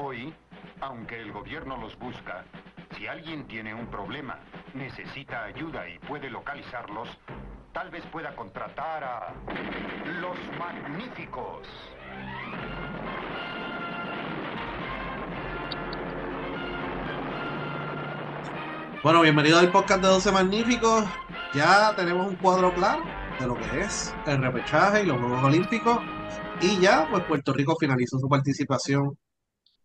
Hoy, aunque el gobierno los busca, si alguien tiene un problema, necesita ayuda y puede localizarlos, tal vez pueda contratar a los magníficos. Bueno, bienvenido al podcast de 12 Magníficos. Ya tenemos un cuadro claro de lo que es el repechaje y los Juegos Olímpicos. Y ya, pues Puerto Rico finalizó su participación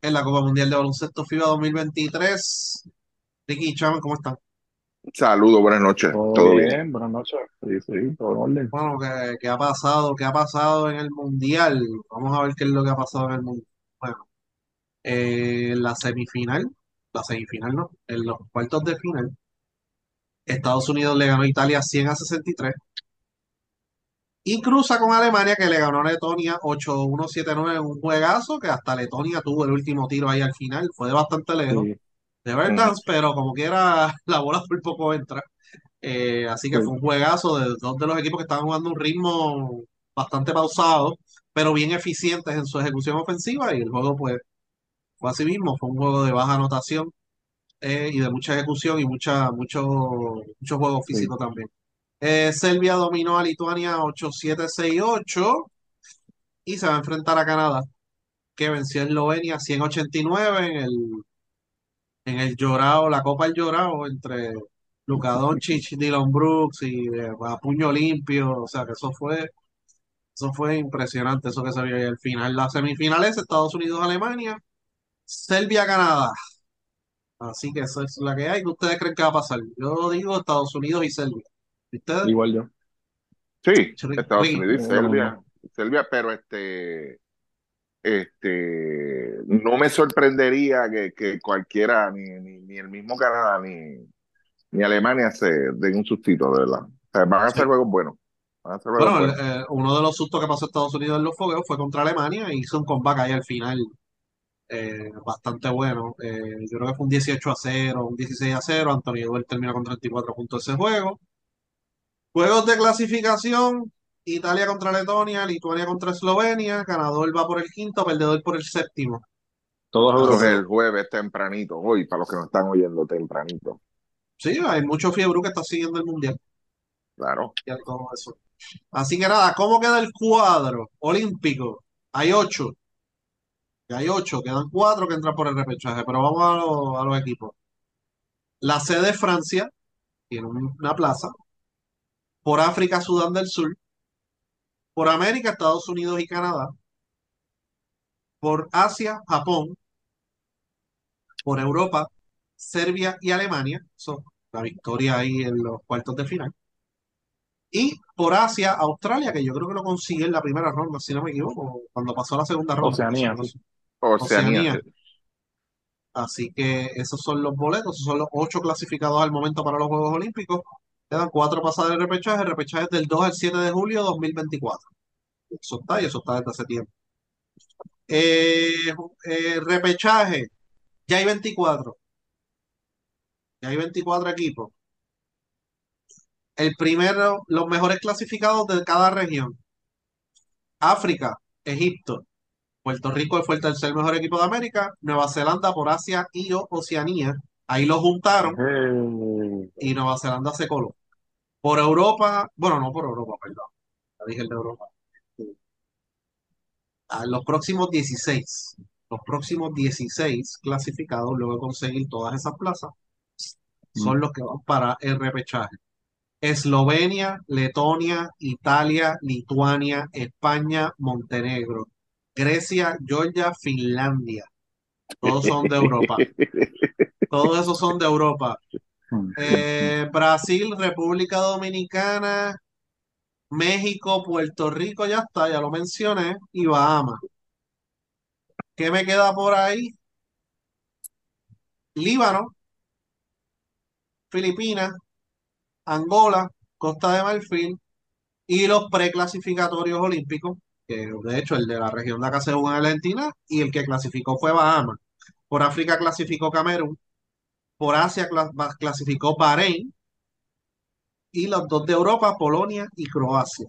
en la Copa Mundial de Baloncesto FIBA 2023. Ricky y Chama, ¿cómo están? Saludos, buenas noches. Todo, ¿Todo bien, bien? buenas noches. Sí, sí, todo en orden. Bueno, ¿qué, qué ha pasado? ¿Qué ha pasado en el Mundial? Vamos a ver qué es lo que ha pasado en el Mundial. Bueno, eh, la semifinal, la semifinal no, en los cuartos de final, Estados Unidos le ganó a Italia 100 a 63 y cruza con Alemania que le ganó a Letonia 8-1-7-9 en un juegazo que hasta Letonia tuvo el último tiro ahí al final, fue de bastante lejos, Sí, de verdad, pero como quiera la bola por poco entra. Eh, así que Sí. fue un juegazo de dos de los equipos que estaban jugando un ritmo bastante pausado, pero bien eficientes en su ejecución ofensiva y el juego pues fue así mismo, fue un juego de baja anotación eh, y de mucha ejecución y mucha, mucho, mucho juego físico también. Eh, Serbia dominó a Lituania 8-7-6-8 y se va a enfrentar a Canadá, que venció a Eslovenia 189 en el, en el Llorado, la Copa del Llorado entre Luka Doncic, Dylan Brooks y eh, a puño limpio, o sea que eso fue, eso fue impresionante, eso que se vio ahí al final. Las semifinales, Estados Unidos-Alemania, Serbia-Canadá. Así que eso es la que hay. ¿Qué ustedes creen que va a pasar? Yo digo Estados Unidos y Serbia. Igual yo. Sí, Estados. Unidos y Serbia. Serbia, pero este, este, no me sorprendería que, que cualquiera, ni, ni, ni el mismo Canadá, ni, ni Alemania se den un sustito, de verdad. O sea, van a Sí. ser juegos buenos. Bueno, el- eh, uno de los sustos que pasó a Estados Unidos en los fogueos fue contra Alemania y hizo un comeback ahí al final eh, bastante bueno. Eh, yo creo que fue un 18 a 0, un 16 a 0. Antonio Duel terminó con 34 puntos ese juego. Juegos de clasificación: Italia contra Letonia, Lituania contra Eslovenia, ganador va por el quinto, perdedor por el séptimo. Todos el jueves tempranito, hoy, para los que nos están oyendo tempranito. sí, hay mucho fiebre que está siguiendo el mundial Claro. y todo eso. Así que nada, ¿cómo queda el cuadro olímpico? Hay ocho. Hay ocho, quedan cuatro que entran por el repechaje, pero vamos a, lo- a los equipos. La sede es Francia, tiene un- una plaza. Por África, Sudán del Sur. Por América, Estados Unidos y Canadá. Por Asia, Japón. Por Europa, Serbia y Alemania. Eso, la victoria ahí en los cuartos de final. Y por Asia, Australia, que yo creo que lo consigue en la primera ronda, si no me equivoco, cuando pasó la segunda ronda. Oceanía. Oceanía. Oceanía. Así que esos son los boletos, esos son los ocho clasificados al momento para los Juegos Olímpicos. Quedan cuatro pasadas de repechaje. Repechaje es del 2 al 7 de julio de 2024. Eso está y eso está desde hace tiempo. Eh, eh, repechaje, ya hay 24. Ya hay 24 equipos. El primero, los mejores clasificados de cada región. África, Egipto. Puerto Rico fue el tercer mejor equipo de América. Nueva Zelanda por Asia y Oceanía. Ahí lo juntaron Eh, y Nueva Zelanda se coló. Por Europa, bueno, no por Europa, perdón. Ya dije el de Europa. A los próximos 16, los próximos 16 clasificados, luego de conseguir todas esas plazas, son mm. los que van para el repechaje. Eslovenia, Letonia, Italia, Lituania, España, Montenegro, Grecia, Georgia, Finlandia. Todos son de Europa. Todos esos son de Europa. Eh, Brasil, República Dominicana, México, Puerto Rico, ya está, ya lo mencioné, y Bahamas. ¿Qué me queda por ahí? Líbano, Filipinas, Angola, Costa de Marfil y los preclasificatorios olímpicos, que de hecho el de la región de acá se jugó en Argentina y el que clasificó fue Bahamas. Por África clasificó Camerún, por Asia clasificó Bahrein y los dos de Europa, Polonia y Croacia.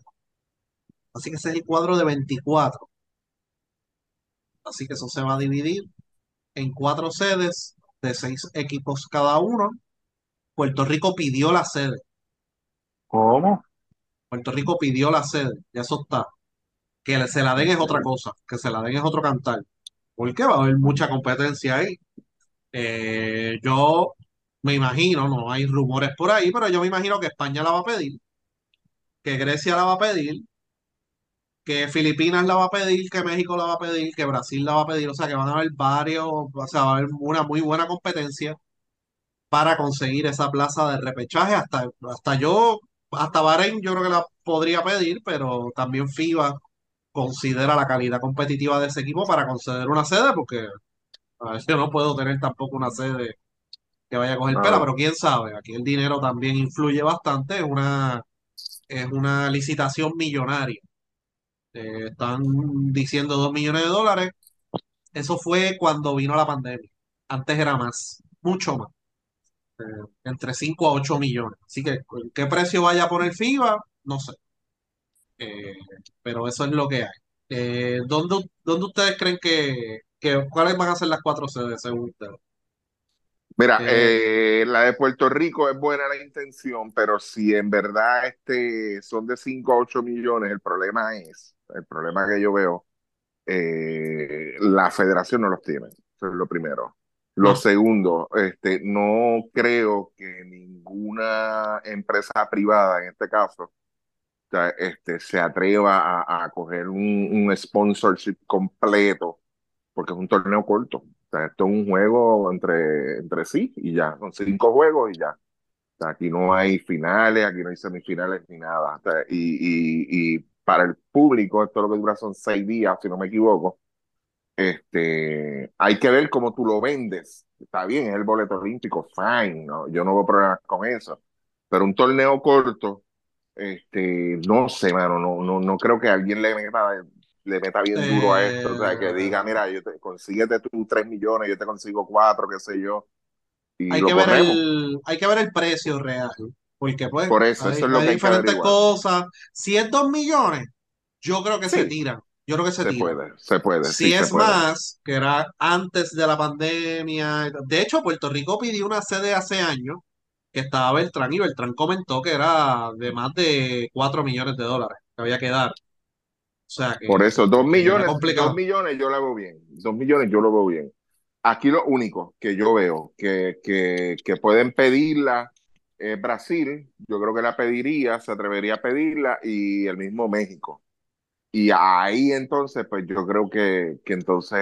Así que ese es el cuadro de 24. Así que eso se va a dividir en cuatro sedes de seis equipos cada uno. Puerto Rico pidió la sede. ¿Cómo? Puerto Rico pidió la sede. Ya eso está. Que se la den es otra cosa. Que se la den es otro cantar. Porque va a haber mucha competencia ahí. Eh, yo me imagino, no hay rumores por ahí, pero yo me imagino que España la va a pedir, que Grecia la va a pedir, que Filipinas la va a pedir, que México la va a pedir, que Brasil la va a pedir. O sea que van a haber varios, o sea, va a haber una muy buena competencia para conseguir esa plaza de repechaje. Hasta, hasta yo, hasta Bahrein yo creo que la podría pedir, pero también FIBA considera la calidad competitiva de ese equipo para conceder una sede, porque a ver, yo no puedo tener tampoco una sede que vaya a coger pela, Claro. pero quién sabe, aquí el dinero también influye bastante, es una, es una licitación millonaria. Eh, están diciendo dos millones de dólares, eso fue cuando vino la pandemia, antes era más, mucho más. eh, entre 5 a 8 millones. Así que, ¿qué precio vaya a poner FIBA? No sé. Eh, pero eso es lo que hay. Eh, ¿dónde, dónde ustedes creen que, que- cuáles van a ser las cuatro sedes según ustedes? Mira, Eh, eh, la de Puerto Rico es buena la intención, pero si en verdad este, son de 5 a 8 millones, el problema es, el problema que yo veo, eh, la federación no los tiene. Eso es lo primero. Lo no. segundo, este, no creo que ninguna empresa privada, en este caso, sea, este, se atreva a, a coger un, un sponsorship completo, porque es un torneo corto. O sea, esto es un juego entre, entre sí y ya. Son cinco juegos y ya. O sea, aquí no hay finales, aquí no hay semifinales ni nada. O sea, y, y, y para el público, esto lo que dura son seis días, si no me equivoco. Este, hay que ver cómo tú lo vendes. Está bien, es el boleto olímpico, fine, ¿no? Yo no veo problemas con eso. Pero un torneo corto, este, no sé, mano, no, no, no creo que alguien le meta, le meta bien duro a esto. O sea, que diga, Eh, mira, yo te, consíguete tú tres millones, yo te consigo cuatro, qué sé yo, y hay lo que ver el, hay que ver el precio real, porque pues Por eso, hay, eso es lo hay que hay que diferentes cosas. Si es dos millones, yo creo que se tiran. Yo creo que se se tiran. puede, se puede, Si sí es puede. más, que era antes de la pandemia. De hecho, Puerto Rico pidió una sede hace años que estaba Beltrán y Beltrán comentó que era de más de 4 millones de dólares que había que dar. O sea, que, Por eso, dos que era millones, dos millones yo lo veo bien. Dos millones yo lo veo bien. Aquí lo único que yo veo que, que, que pueden pedirla es Brasil. Yo creo que la pediría, se atrevería a pedirla y el mismo México. Y ahí entonces, pues yo creo que, que entonces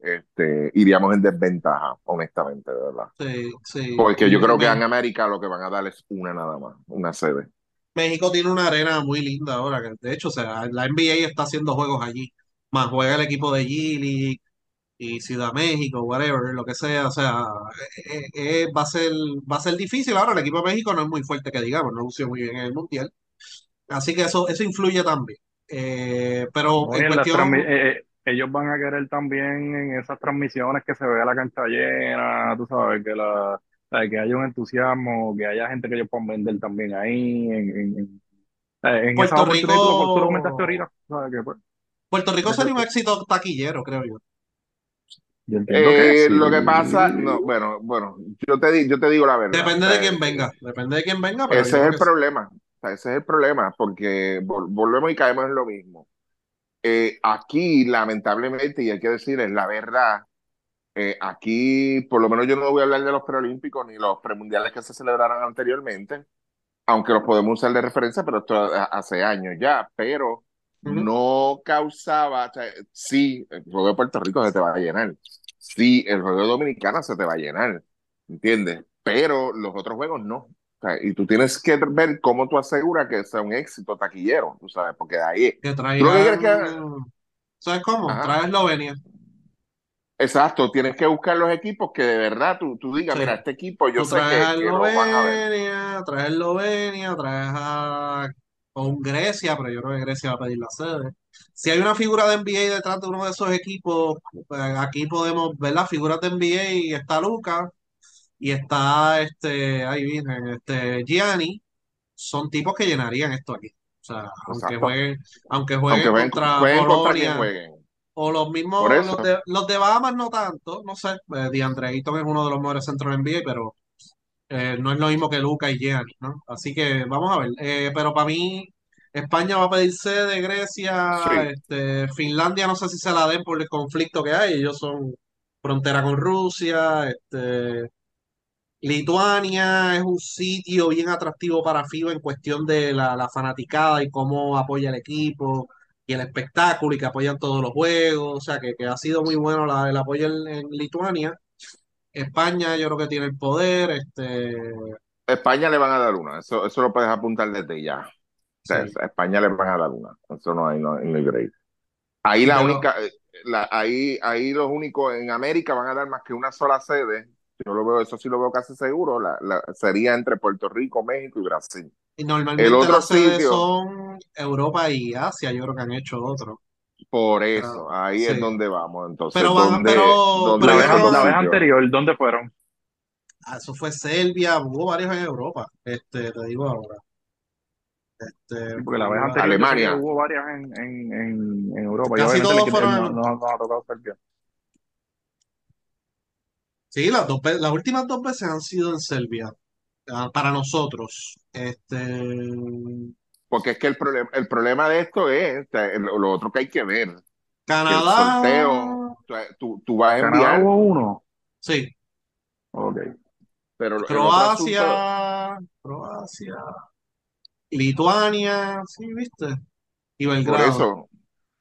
este, iríamos en desventaja, honestamente, de verdad. Sí, sí. Porque yo creo que en América lo que van a dar es una nada más, una sede. México tiene una arena muy linda ahora, que de hecho, o sea, la NBA está haciendo juegos allí. Más juega el equipo de G-League y Ciudad México, whatever, lo que sea. O sea, eh, eh, eh, va a ser, va a ser difícil. Ahora, el equipo de México no es muy fuerte que digamos, no lució muy bien en el Mundial. Así que eso, eso influye también. Eh, pero en cuestión, eh, eh, ellos van a querer también en esas transmisiones que se vea la cancha llena, tú sabes, que la, que haya un entusiasmo, que haya gente que ellos puedan vender también ahí, en, en, en, en esas Puerto tú lo Rico, ahorita, sabes que pues, Puerto Rico sería un éxito taquillero, creo yo. yo entiendo que lo que pasa, no, bueno, bueno, yo te, yo te digo la verdad. Depende de quién venga, depende de quién venga, pero ese es el sí. O sea, ese es el problema, porque vol- volvemos y caemos en lo mismo. Eh, aquí, lamentablemente, y hay que decir, es la verdad, eh, aquí, por lo menos yo no voy a hablar de los preolímpicos ni los premundiales que se celebraron anteriormente, aunque los podemos usar de referencia, pero esto hace años ya, pero no causaba, o sea, sí, el juego de Puerto Rico se te va a llenar, sí, el juego de Dominicana se te va a llenar, ¿entiendes? Pero los otros juegos no. O y tú tienes que ver cómo tú aseguras que sea un éxito taquillero, tú sabes, porque de ahí, Que traigan, que, ¿sabes cómo? ajá, Trae Eslovenia. exacto, tienes que buscar los equipos que de verdad tú, tú digas, mira, este equipo yo Tú sé traes que, a. Eslovenia, traes a Eslovenia, traes a con Grecia, pero yo creo que Grecia va a pedir la sede. Si hay una figura de NBA detrás de uno de esos equipos, pues aquí podemos ver las figuras de NBA y está Luca y está este, ahí viene, este Gianni, son tipos que llenarían esto aquí. O sea, aunque Exacto. jueguen, aunque Aunque jueguen contra jueguen Polonia jueguen. O los mismos, los de, los de Bahamas no tanto, no sé. Eh, DeAndre Ayton es uno de los mejores centros de NBA, pero eh, no es lo mismo que Luca y Giannis, ¿no? Así que vamos a ver. Eh, pero para mí, España va a pedir sede, Grecia, Sí. este, Finlandia no sé si se la den por el conflicto que hay. Ellos son frontera con Rusia, este, Lituania es un sitio bien atractivo para FIBA en cuestión de la, la fanaticada y cómo apoya el equipo y el espectáculo y que apoyan todos los juegos. O sea, que, que ha sido muy bueno la- el apoyo en, en Lituania. España yo creo que tiene el poder. Este, España le van a dar una, eso, eso lo puedes apuntar desde ya. O sea, sí. España le van a dar una, eso no hay, no, no hay break. Ahí la única, eh, la, ahí, ahí los únicos en América van a dar más que una sola sede. Yo lo veo, eso sí lo veo casi seguro. La, la- sería entre Puerto Rico, México y Brasil. y normalmente El otro las sedes sitio, son Europa y Asia. Yo creo que han hecho otro. por Pero, eso, ahí es donde vamos. Entonces, Pero van, ¿dónde, pero, dónde pero La vez, la anterior, ¿dónde fueron? Ah, eso fue Serbia, hubo varios en Europa. Este, te digo ahora. Este, Sí, porque la vez anterior Alemania. hubo varias en, en, en, en Europa. Casi todos fueron no, no, no ha tocado Serbia. Sí, las dos, ve- las últimas dos veces han sido en Serbia, ah, para nosotros. Este, Porque es que el problema, el problema de esto es, o sea, lo, lo otro que hay que ver, que el Canadá, sorteo, o sea, tú, tú vas a Canadá enviar, hubo uno. sí, Ok. pero el otro asunto, Croacia, Croacia, Lituania, sí, viste, y por Belgrado. eso,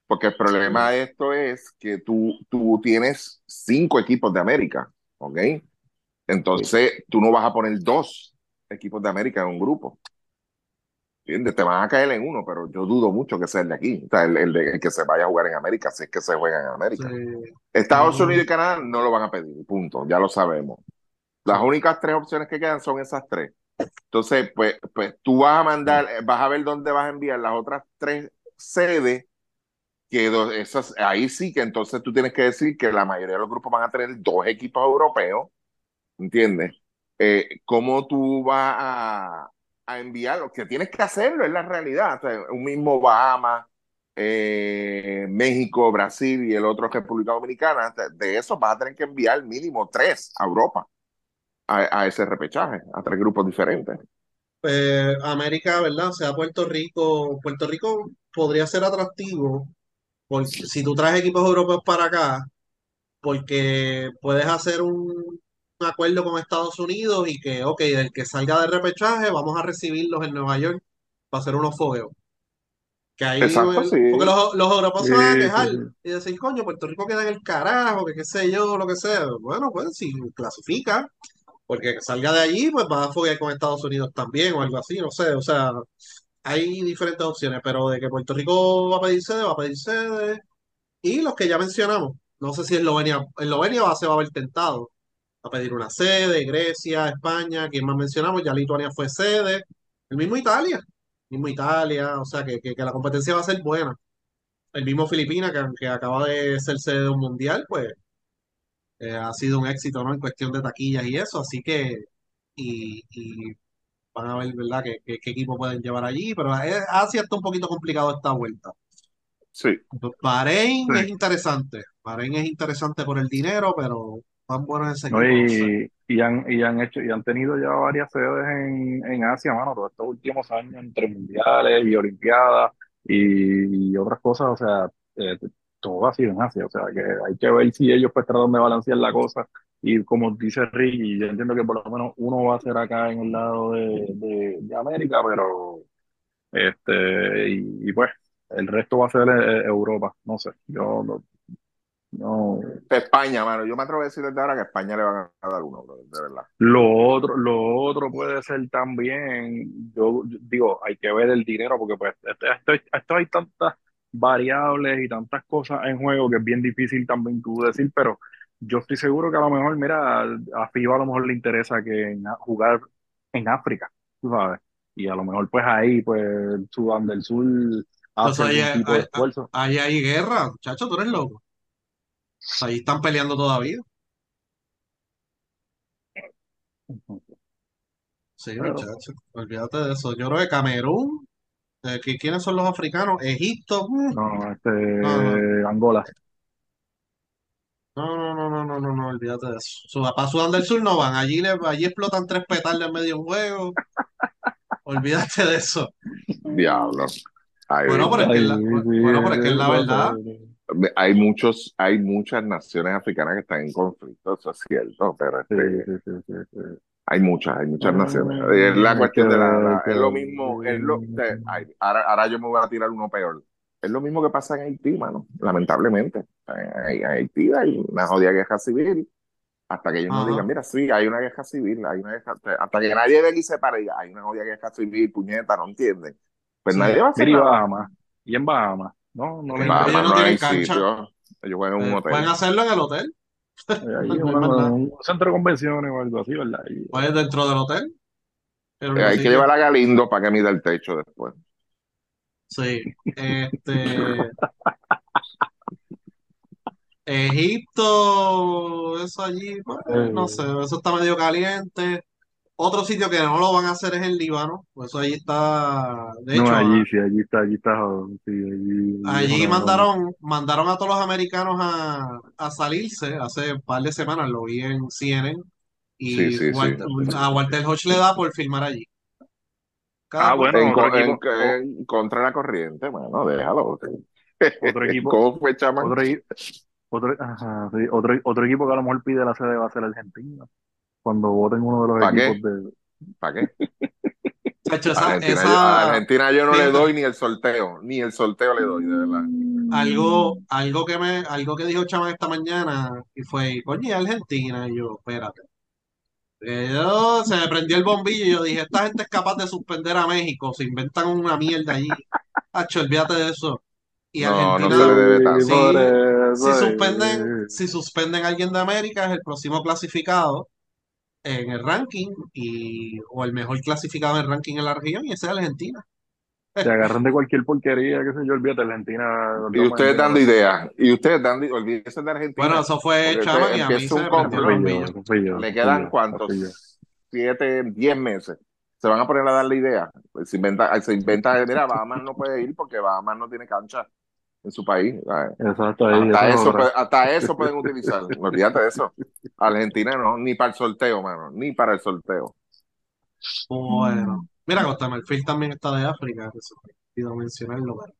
porque el problema de esto es que tú, tú tienes cinco equipos de América, ¿ok? Entonces, tú no vas a poner dos equipos de América en un grupo. ¿Entiendes? Te van a caer en uno, pero yo dudo mucho que sea el de aquí, o sea, el, el de- el que se vaya a jugar en América, si es que se juega en América. Sí, Estados. Unidos y Canadá no lo van a pedir, punto, ya lo sabemos. Las únicas tres opciones que quedan son esas tres. Entonces, pues, pues tú vas a mandar, vas a ver dónde vas a enviar las otras tres sedes, que ahí sí que entonces tú tienes que decir que la mayoría de los grupos van a tener dos equipos europeos, ¿entiendes? Eh, ¿cómo tú vas a, a enviarlo? Que tienes que hacerlo, es la realidad. Un mismo Bahamas, eh, México, Brasil y el otro República Dominicana, de- esos vas a tener que enviar mínimo tres a Europa, a, ese repechaje, a tres grupos diferentes. Pues, América, ¿verdad? O sea, Puerto Rico, Puerto Rico podría ser atractivo porque si tú traes equipos europeos para acá, porque puedes hacer un, un acuerdo con Estados Unidos y que, ok, el que salga de repechaje, vamos a recibirlos en Nueva York para hacer unos fogueos. Que ahí, Exacto, el- sí. porque los, los europeos se van a quejar sí. y decir, coño, Puerto Rico queda en el carajo, que qué sé yo, lo que sea. Bueno, pues si clasifica, porque que salga de allí, pues va a foguear con Estados Unidos también o algo así, no sé, o sea, hay diferentes opciones, pero de que Puerto Rico va a pedir sede, va a pedir sede. Y los que ya mencionamos, no sé si Eslovenia, Eslovenia va, se va a ver tentado a pedir una sede, Grecia, España, quien más mencionamos, ya Lituania fue sede, el mismo Italia, el mismo Italia, o sea que, que, la competencia va a ser buena. El mismo Filipinas, que, que acaba de ser sede de un mundial, pues eh, ha sido un éxito, ¿no? En cuestión de taquillas y eso, así que, y van a ver, ¿verdad?, qué, qué, qué equipo pueden llevar allí, pero Asia está un poquito complicado esta vuelta. Sí. Bahrein Sí. es interesante. Bahrein es interesante por el dinero, pero van buenos ese No, y, y han, y han hecho, y han tenido ya varias sedes en, en Asia, mano, todos estos últimos años, entre mundiales y olimpiadas y, y otras cosas, o sea, eh, todo ha sido en Asia, o sea, que hay que ver si ellos pues tratan de balancear la cosa, y como dice Rick, y yo entiendo que por lo menos uno va a ser acá en el lado de, de, de América, pero este, y, y, pues, el resto va a ser eh, Europa, no sé, yo no, no, España, mano, yo me atrevo a decir desde ahora que España le van a dar uno, bro, de verdad. Lo otro, lo otro puede ser también, yo, yo digo, hay que ver el dinero porque pues esto, esto- esto hay tantas variables y tantas cosas en juego que es bien difícil también tú decir, pero yo estoy seguro que a lo mejor, mira, a FIBA a lo mejor le interesa que en- jugar en África, tú sabes, y a lo mejor pues ahí, pues Sudán del Sur hace algún tipo ahí- de esfuerzo. ahí hay guerra, muchacho, tú eres loco. Ahí están peleando todavía. Sí, Pero- muchacho, olvídate de eso. Yo creo que Camerún, eh, ¿qui- ¿quiénes son los africanos? Egipto, mm, No, este, No, Angola. No, no, no, no, no, no, no, olvídate de eso. Su, para Sudán del Sur no van. Allí, le, allí explotan tres petardos en medio de un juego. Olvídate de eso. Diablo. Ay, Bueno, pero es que es la, bueno, pero es que es la verdad. hay muchos, hay muchas naciones africanas que están en conflicto, eso es cierto, pero este, sí, sí, sí, sí. hay muchas, hay muchas naciones. Es la cuestión de la, la- es lo mismo, es lo, de- ay, ahora, ahora yo me voy a tirar uno peor. Es lo mismo que pasa en Haití, mano, lamentablemente. En, en Haití hay una jodida guerra civil, hasta que ellos no Ajá. digan, mira, sí, hay una guerra civil, hay una guerra, hasta que nadie venga y se pare y diga, hay una jodida guerra civil, puñeta, no entienden. Pues Sí. nadie va a hacer y nada. Bahamas. Y en Bahamas. No, no En Bahamas interesa. no no tienen hay cancha. sitio, ellos juegan en un Eh, hotel. pueden hacerlo en el hotel. Ahí una- un centro de convenciones o algo así, ¿verdad? Y- Pues dentro del hotel. El Eh, hay que llevar a Galindo para que mida el techo después. Sí. Este. Egipto, eso allí, pues, no sé, eso está medio caliente. Otro sitio que no lo van a hacer es el Líbano, pues eso allí está, de no, hecho, allí a- sí, allí está, allí está, jodón, sí, allí, allí allí mandaron, mandaron a todos los americanos a, a salirse hace un par de semanas, lo vi en CNN, Sí, y sí, sí. Walter- a Walter Hodge le da por filmar allí. Cada Ah, bueno, En, otro en- equipo, en contra de la corriente, bueno, déjalo. otro equipo, ¿Cómo fue, chaman? otro, otro, ajá, sí, otro, otro equipo que a lo mejor pide la sede va a ser Argentina, cuando voten uno de los ¿Para qué? equipos de... ¿Para qué? Chacho, A esa- Argentina, esa- yo, a Argentina yo no le doy ni el sorteo, ni el sorteo le doy, de verdad. algo, algo que me, algo que dijo Chama esta mañana y fue, coño, ¿y Argentina, y yo, espérate. Eh, yo- se me prendió el bombillo y yo dije, esta gente es capaz de suspender a México, se inventan una mierda allí. Hacho, olvídate de eso. Y No, no Argentina, se debe tanto. Sí, si eh, suspenden, si suspenden a alguien de América, es el próximo clasificado en el ranking y, o el mejor clasificado en el ranking en la región, y ese es Argentina. Se agarran de cualquier porquería, qué sé yo, olvídate, Argentina... Y ustedes dando ideas, y ustedes dando, olvídense de Argentina. Bueno, eso fue Chama y a mí se un me Le quedan yo, cuántos, yo. siete, diez meses. Se van a poner a darle ideas. Se inventa, se inventa, mira, Bahamas no puede ir porque Bahamas no tiene cancha en su país. Exacto, ahí, Hasta eso, puede- hasta eso pueden utilizar. Olvídate de eso. Argentina no, ni para el sorteo, mano, ni para el sorteo. Bueno, mira, Costa Marfil también está de África, que se me olvidó mencionarlo, pero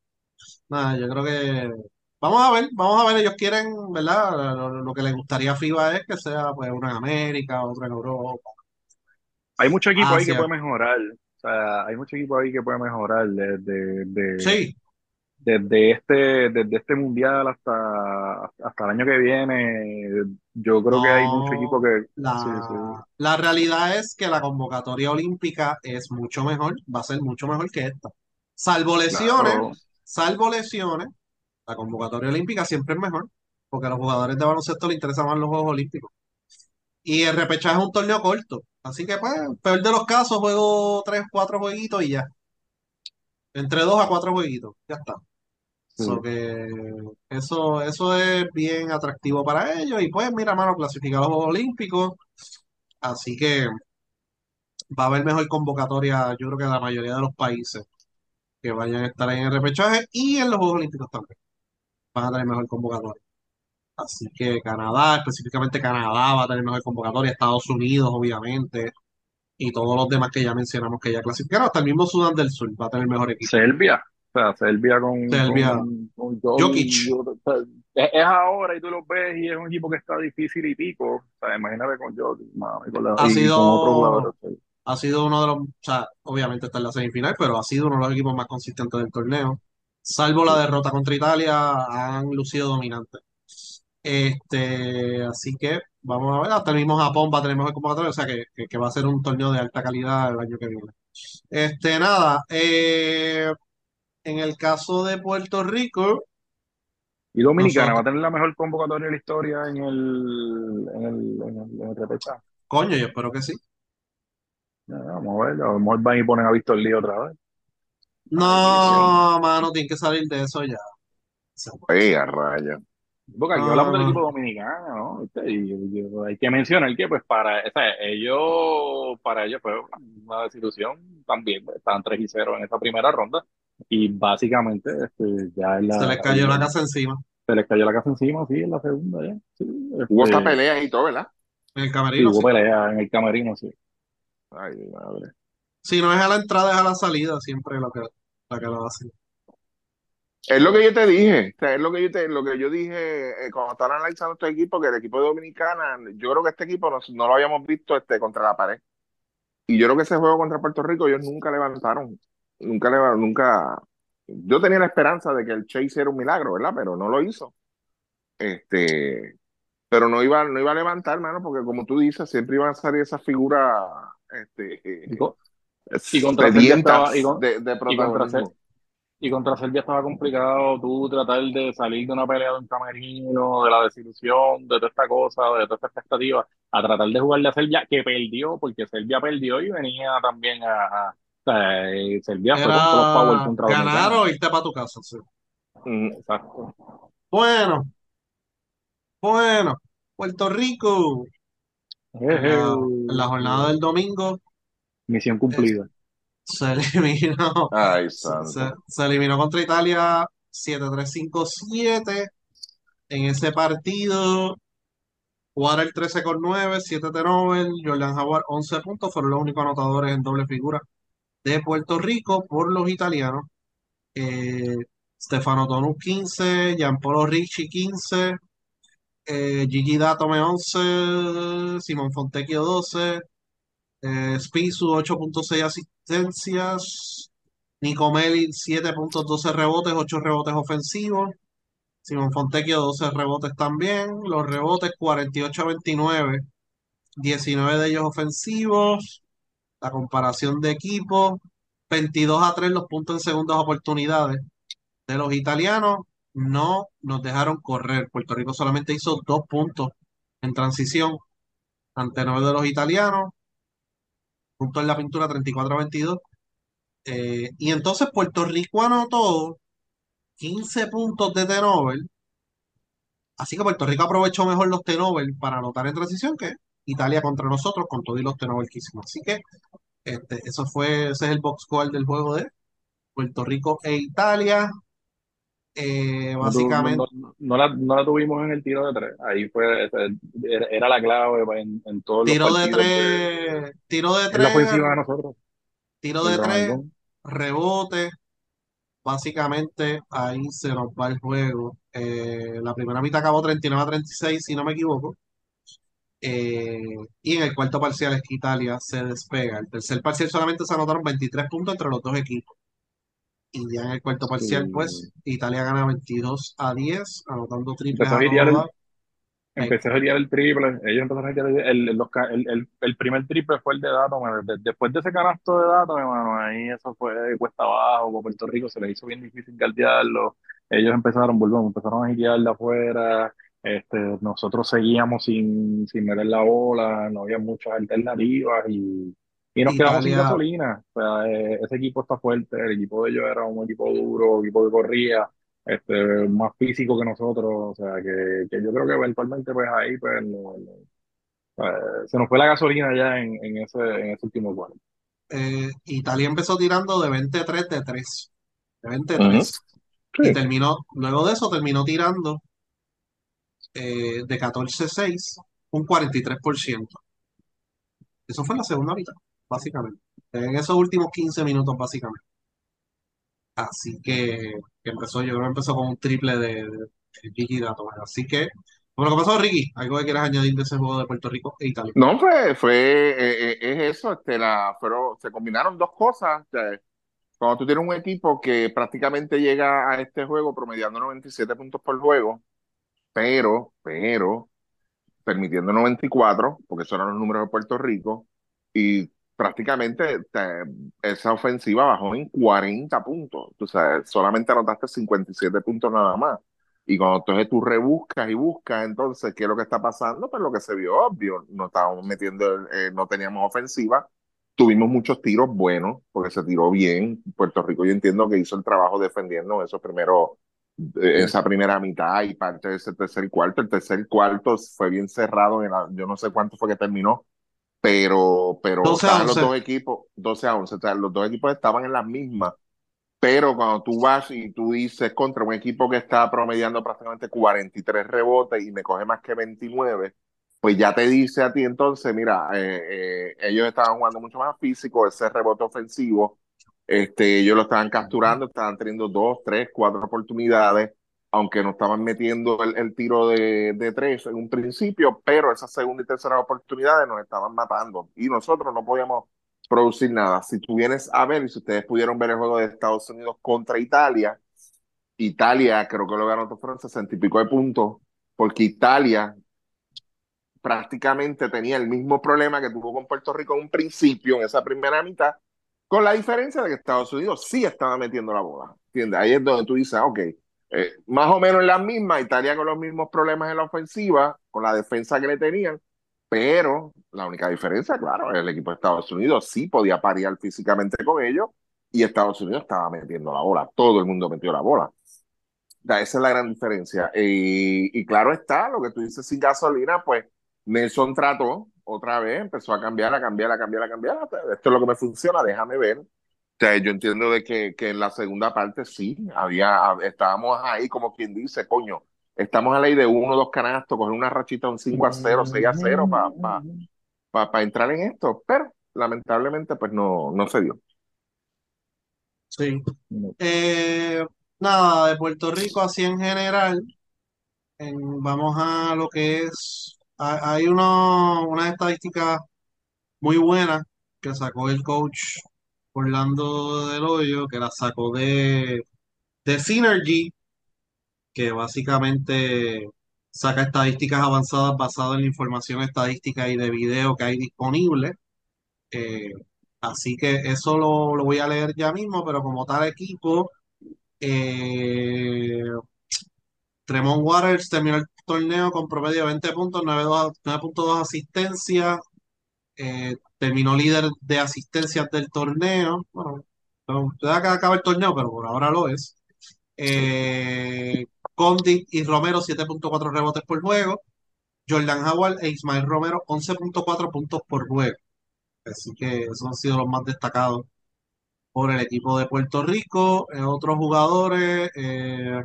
nada, yo creo que vamos a ver, vamos a ver, ellos quieren, ¿verdad? Lo, lo que les gustaría a FIBA es que sea pues una en América, otra en Europa, Hay mucho equipo ahí que puede mejorar. O sea, hay mucho equipo ahí que puede mejorar desde, de, Sí, desde este, desde este mundial hasta, hasta el año que viene. Yo creo que hay mucho equipo que la, sí, sí. la realidad es que la convocatoria olímpica es mucho mejor, va a ser mucho mejor que esta. Salvo lesiones, Claro, salvo lesiones, la convocatoria olímpica siempre es mejor, porque a los jugadores de baloncesto les interesan más los Juegos Olímpicos. Y el repechaje es un torneo corto. Así que, pues, peor de los casos, juego tres, cuatro jueguitos y ya. Entre dos a cuatro jueguitos. Ya está. sí. So que eso, eso es bien atractivo para ellos. Y pues, mira, mano, clasificar a los Juegos Olímpicos. Así que va a haber mejor convocatoria, yo creo que la mayoría de los países que vayan a estar ahí en el repechaje y en los Juegos Olímpicos también. Van a tener mejor convocatoria. Así que Canadá, específicamente Canadá, va a tener mejor convocatoria. Estados Unidos, obviamente. Y todos los demás que ya mencionamos que ya clasificaron, hasta el mismo Sudán del Sur va a tener mejor equipo. Serbia, o sea, Serbia con, Serbia. con, con Jokic, Jokic. yo- o sea, es, es ahora y tú lo ves y es un equipo que está difícil y pico. O sea, imagínate con Jokic, y con, la- Ha y sido- con otros jugadores. o sea. Ha sido uno de los, o sea, obviamente está en la semifinal, pero ha sido uno de los equipos más consistentes del torneo. Salvo la derrota contra Italia, han lucido dominantes. Este, así que vamos a ver, hasta el mismo Japón va a tener mejor convocatoria, o sea que, que- que va a ser un torneo de alta calidad el año que viene. Este, nada, eh, en el caso de Puerto Rico, Y Dominicana Nosotros. va a tener la mejor convocatoria de la historia en el, en el, en el, en el repechaje. coño, yo espero que sí. Vamos a ver, a lo mejor van y ponen a Víctor Lee otra vez. No, mano, tiene que salir de eso ya. Ey, a raya. Porque aquí Ah. hablamos del equipo dominicano, ¿no? ¿Viste? Y hay que mencionar que, pues, para o sea, ellos, para ellos fue una desilusión también. pues, estaban 3 y 0 en esa primera ronda. Y básicamente, este, ya es la. Se les cayó la casa encima. se les cayó la casa encima, sí, en la segunda ya. Sí, Hubo esta pelea y todo, ¿verdad? En el sí, camerino, hubo sí. pelea en el camerino, sí. Ay, madre. Si no es a la entrada, es a la salida, siempre lo que, la que lo hacen. Es lo que yo te dije, o sea, es lo que yo te, lo que yo dije eh, cuando estaban analizando este equipo, que el equipo de Dominicana, yo creo que este equipo no, no lo habíamos visto este, contra la pared. Y yo creo que ese juego contra Puerto Rico ellos nunca levantaron, nunca levantaron, nunca. Yo tenía la esperanza de que el Chase era un milagro, ¿verdad? Pero no lo hizo. Este, pero no iba, no iba a levantar, hermano, porque como tú dices, siempre iban a salir esas figuras, este, Y, co- y contra Serbia sedientas estaba, y, con- de, de y contra, protagonismo. Y contra Serbia estaba complicado tú tratar de salir de una pelea de un camerino, de la desilusión, de toda esta cosa, de toda esta expectativa, a tratar de jugarle a Serbia, que perdió, porque Serbia perdió y venía también a... a- o sea, eh, Serbia fue con todos los power Era contra ganar o irte para tu casa. sí. Mm, Exacto. Bueno, bueno. Puerto Rico, en la, en la jornada del domingo, Misión cumplida. Se eliminó, Ay, se, se- eliminó contra Italia 7-3-5-7. En ese partido, Water 13 con 9, 7 turnovers, Jordan Howard 11 puntos, fueron los únicos anotadores en doble figura de Puerto Rico por los italianos. Eh, Stefano Tonus 15, Gianpolo Ricci 15, eh, Gigi Datome 11, Simón Fontecchio 12, eh, Spisu 8.6 asistencias, Nico Meli 7.12 rebotes, 8 rebotes ofensivos, Simón Fontecchio 12 rebotes también, los rebotes 48 a 29, 19 de ellos ofensivos, la comparación de equipos, 22 a 3 los puntos en segundas oportunidades. De los italianos, no nos dejaron correr. Puerto Rico solamente hizo dos puntos en transición ante nueve de los italianos, puntos en la pintura 34 a 22. Eh, y entonces Puerto Rico anotó 15 puntos de turnover, así que Puerto Rico aprovechó mejor los turnovers para anotar en transición que Italia contra nosotros con todos los turnovers que hicimos. Así que este, eso fue, ese es el box score del juego de Puerto Rico e Italia. Eh, no, básicamente, no, no la, no la tuvimos en el tiro de tres. Ahí fue, era, la clave en, en todos tiro de tres, tiro de la tres, de nosotros, tiro de tres, rebote. Básicamente ahí se nos va el juego. Eh, la primera mitad acabó 39 a 36, si no me equivoco. Eh, y en el cuarto parcial es que Italia se despega. El tercer parcial solamente se anotaron 23 puntos entre los dos equipos. Y ya en el cuarto parcial, pues, Italia gana 22 a 10, anotando triples empezó a el, empecé a girar el triple. Ellos empezaron a girar el, el, el, primer triple fue el de Dato. mano. De- después de ese canasto de Dato, hermano, ahí eso fue cuesta abajo. Puerto Rico se les hizo bien difícil guardiarlo. Ellos empezaron, volvemos, empezaron a girar de afuera. Este, nosotros seguíamos sin, sin meter la bola, no había muchas alternativas y, y nos quedamos sin gasolina. O sea, eh, ese equipo está fuerte, el equipo de ellos era un equipo duro, un equipo que corría este, más físico que nosotros, o sea, que, que yo creo que eventualmente pues ahí pues no- no, eh, se nos fue la gasolina ya en, en ese, en ese último cuarto. eh, Italia empezó tirando de 23 de 3, de Ujú. 23. Y Sí. terminó, luego de eso terminó tirando eh, de 14-6, un 43%. Eso fue en la segunda mitad, básicamente. En esos últimos 15 minutos, básicamente. Así que, empezó, yo creo que empezó con un triple de, de, de Dato. Así que, bueno, ¿qué pasó, Ricky? ¿Algo que quieras añadir de ese juego de Puerto Rico e Italia? No, fue, fue, eh, eh, es eso, este, la, fueron, se combinaron dos cosas. sea, cuando tú tienes un equipo que prácticamente llega a este juego promediando 97 puntos por juego, pero, pero, permitiendo 94, porque eran los números de Puerto Rico, y prácticamente te- esa ofensiva bajó en 40 puntos. O sea, solamente anotaste 57 puntos nada más. Y cuando entonces tú rebuscas y buscas, entonces, ¿qué es lo que está pasando? Pues lo que se vio obvio, no estábamos metiendo, eh, no teníamos ofensiva, tuvimos muchos tiros buenos, porque se tiró bien. Puerto Rico yo entiendo que hizo el trabajo defendiendo esos primeros eh, esa primera mitad y parte de ese tercer cuarto. El tercer cuarto fue bien cerrado, en la- yo no sé cuánto fue que terminó, pero, pero 12 a estaban los 11. dos equipos, 12 a 11, o sea, los dos equipos estaban en las mismas Pero cuando tú vas y tú dices contra un equipo que está promediando prácticamente 43 rebotes y me coge más que 29, pues ya te dice a ti entonces, mira, eh, eh, ellos estaban jugando mucho más físico, ese rebote ofensivo, este, ellos lo estaban capturando, estaban teniendo dos, tres, cuatro oportunidades, aunque no estaban metiendo el, el tiro de, de, tres en un principio, pero esas segunda y tercera oportunidades nos estaban matando y nosotros no podíamos producir nada. Si tú vienes a ver, y si ustedes pudieron ver el juego de Estados Unidos contra Italia, Italia creo que lo ganó, fueron sesenta y pico de puntos, porque Italia prácticamente tenía el mismo problema que tuvo con Puerto Rico en un principio, en esa primera mitad, con la diferencia de que Estados Unidos sí estaba metiendo la bola. ¿Entiendes? Ahí es donde tú dices, ok, eh, más o menos en la misma, Italia con los mismos problemas en la ofensiva, con la defensa que le tenían, pero la única diferencia, claro, el equipo de Estados Unidos sí podía parear físicamente con ellos y Estados Unidos estaba metiendo la bola, todo el mundo metió la bola. esa es la gran diferencia. Y, y claro está, lo que tú dices sin gasolina, pues Nelson trató otra vez, empezó a cambiar, a cambiar, a cambiar, a cambiar. Esto es lo que me funciona, déjame ver. O sea, yo entiendo de que, que en la segunda parte sí, había, estábamos ahí como quien dice, coño, estamos a ley de uno dos canastos, coger una rachita un 5 a 0, 6 a 0 para pa, pa, entrar en esto, pero lamentablemente pues no, no se dio. Sí. Eh, nada, de Puerto Rico así en general, en- vamos a lo que es, ha- hay uno, unas estadísticas muy buenas que sacó el coach Orlando del Hoyo, que la sacó de, de Synergy, que básicamente saca estadísticas avanzadas basadas en la información estadística y de video que hay disponible. Eh, así que eso lo, lo voy a leer ya mismo, pero como tal equipo, eh, Tremont Waters terminó el torneo con promedio de 20 puntos, 9.2 asistencias, eh, terminó líder de asistencias del torneo. Bueno, no, todavía que acaba el torneo, pero por ahora lo es. Eh, Condit y Romero, 7.4 rebotes por juego. Jordan Howard e Ismael Romero, 11.4 puntos por juego. Así que esos han sido los más destacados por el equipo de Puerto Rico. Eh, otros jugadores, eh,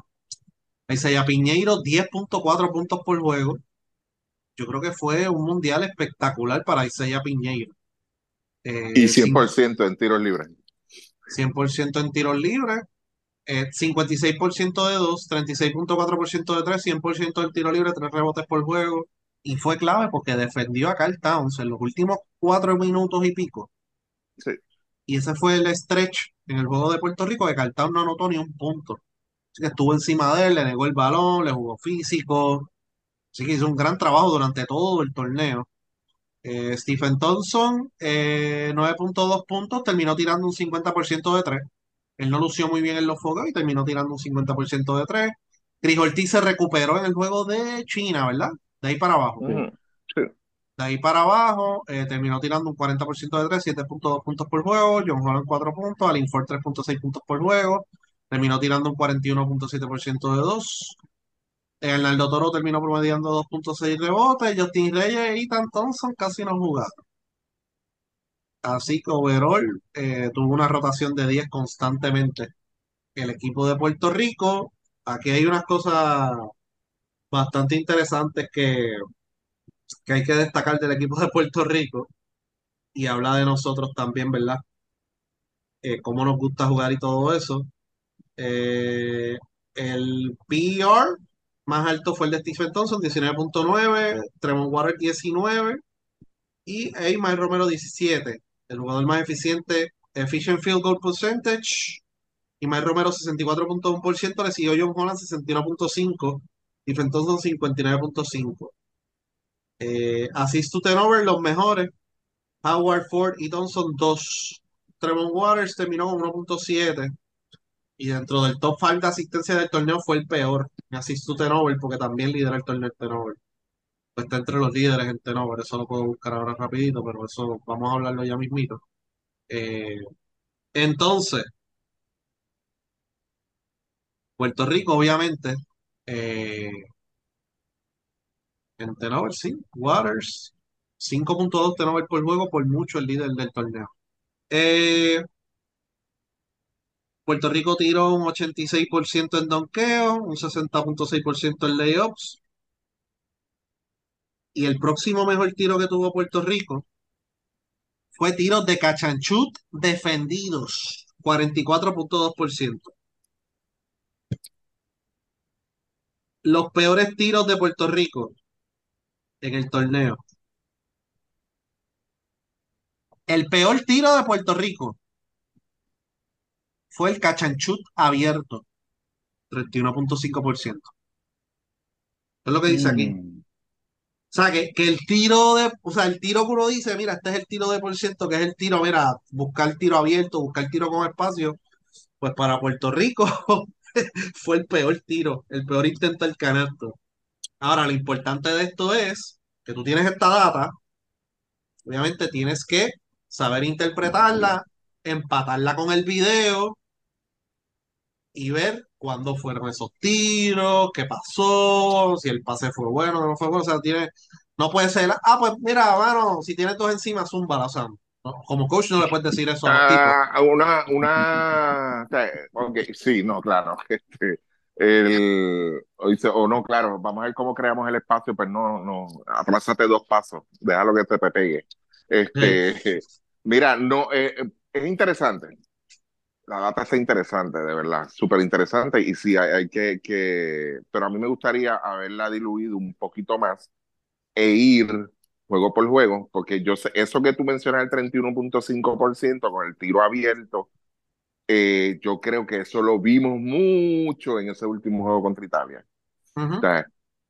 Isaiah Piñeiro, 10.4 puntos por juego. Yo creo que fue un mundial espectacular para Isaiah Piñeiro. Eh, Y 100% en tiros libres. 100% en tiros libres, eh, 56% de 2, 36.4% de 3, 100% del tiro libre, 3 rebotes por juego. Y fue clave porque defendió a Carl Towns en los últimos 4 minutos y pico. Sí. Y ese fue el stretch en el juego de Puerto Rico, que Carl Towns no anotó ni un punto. Así que estuvo encima de él, le negó el balón, le jugó físico. Así que hizo un gran trabajo durante todo el torneo. Eh, Stephen Thompson, eh, 9.2 puntos, terminó tirando un 50% de 3. Él no lució muy bien en los fogos y terminó tirando un 50% de 3. Chris Ortiz se recuperó en el juego de China, ¿verdad? De ahí para abajo. Sí. De ahí para abajo, eh, terminó tirando un 40% de 3, 7.2 puntos por juego. John Holland 4 puntos, Alin Ford 3.6 puntos por juego. Terminó tirando un 41.7% de 2. Arnaldo Toro terminó promediando 2.6 rebotes. Justin Reyes y Ethan Thompson casi no jugaron. Así que overall eh, tuvo una rotación de 10 constantemente. El equipo de Puerto Rico, aquí hay unas cosas bastante interesantes que, que hay que destacar del equipo de Puerto Rico y habla de nosotros también, ¿verdad? Eh, cómo nos gusta jugar y todo eso. Eh, el PER más alto fue el de Stephen Thompson, 19.9, Tremont Water 19 y Eymar Romero 17. El jugador más eficiente, Efficient Field Goal Percentage, Imai Romero 64.1%, le siguió John Holland 61.5%, Stephen Thompson 59.5%. Eh, assist to turnover, los mejores, Howard Ford y Thompson 2. Tremont Waters terminó con 1.7 y dentro del top 5 de asistencia del torneo fue el peor en assist to porque también lidera el torneo en turnover. Pues está entre los líderes en turnover, eso lo puedo buscar ahora rapidito, pero eso vamos a hablarlo ya mismito. Eh, entonces, Puerto Rico obviamente eh, en turnover, sí, Waters 5.2 turnover por juego, por mucho el líder del torneo. Eh, Puerto Rico tiró un 86% en donqueo, un 60.6% en layups. Y el próximo mejor tiro que tuvo Puerto Rico fue tiros de cachanchut defendidos, 44.2%. Los peores tiros de Puerto Rico en el torneo. El peor tiro de Puerto Rico fue el cachanchut abierto, 31.5%. Es lo que dice aquí. Mm. O sea, que, que el tiro de, o sea, el tiro que uno dice, mira, este es el tiro de por ciento, que es el tiro, mira, buscar tiro abierto, buscar tiro con espacio, pues para Puerto Rico fue el peor tiro, el peor intento del canasto. Ahora, lo importante de esto es que tú tienes esta data, obviamente tienes que saber interpretarla, empatarla con el video y ver cuándo fueron esos tiros, qué pasó, si el pase fue bueno o no fue bueno. O sea, tiene, no puede ser, ah, pues mira, mano, si tienes dos encima, zúmbala. O sea, no, como coach no le puedes decir eso a los tipos. Ah, una, una, o sea, ok, sí, no, claro. Este, el, o, dice, o no, claro, vamos a ver cómo creamos el espacio, pero no, no, atrásate dos pasos, déjalo que te pegue. Este, mira, no, eh, es interesante. La data está interesante, de verdad, súper interesante. Y sí, hay, hay que, que, pero a mí me gustaría haberla diluido un poquito más e ir juego por juego, porque yo sé, eso que tú mencionas, el 31.5% con el tiro abierto, eh, yo creo que eso lo vimos mucho en ese último juego contra Italia. O sea,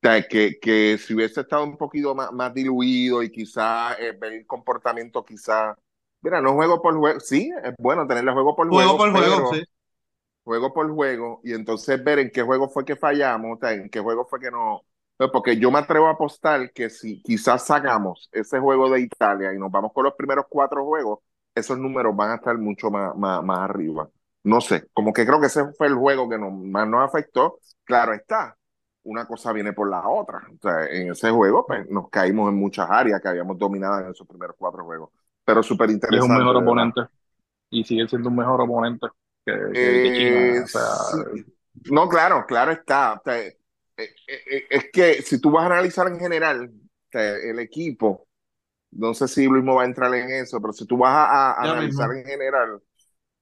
o sea, que, que si hubiese estado un poquito más, más diluido y quizá eh, ver el comportamiento quizá, mira, no juego por juego, sí, es bueno tenerle juego por Juego juego, por juego, sí. juego por juego y entonces ver en qué juego fue que fallamos, o sea, en qué juego fue que no, no, porque yo me atrevo a apostar que si quizás sacamos ese juego de Italia y nos vamos con los primeros cuatro juegos, esos números van a estar mucho más, más, más arriba. No sé, como que creo que ese fue el juego que nos, más nos afectó. Claro está, una cosa viene por la otra. O sea, en ese juego pues, nos caímos en muchas áreas que habíamos dominado en esos primeros cuatro juegos. Pero súper Y es interesante. un mejor verdad. oponente. Y sigue siendo un mejor oponente que, que, que China. Eh, O sea, sí. No, claro, claro está. O sea, eh, eh, es que si tú vas a analizar en general o sea, el equipo, no sé si Luis va a entrar en eso, pero si tú vas a, analizar mismo. en general, o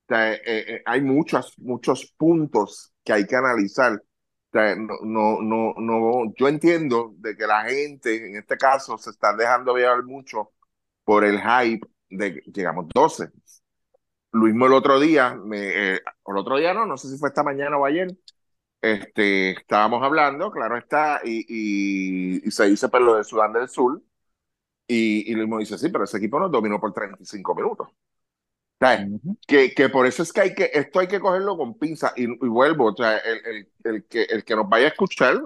sea, eh, eh, hay muchos, muchos puntos que hay que analizar. No, no, no, no, yo entiendo de que la gente, en este caso, se está dejando llevar mucho por el hype de llegamos 12. Luis el otro día, me, eh, el otro día no, no sé si fue esta mañana o ayer, este, estábamos hablando, claro está, y, y, y se dice por lo de Sudán del Sur, y, y Luis me dice, sí, pero ese equipo nos dominó por 35 minutos. O sea, ujú. que, que por eso es que hay que, esto hay que cogerlo con pinza, y, y vuelvo, o sea, el, el, el que, el que nos vaya a escuchar,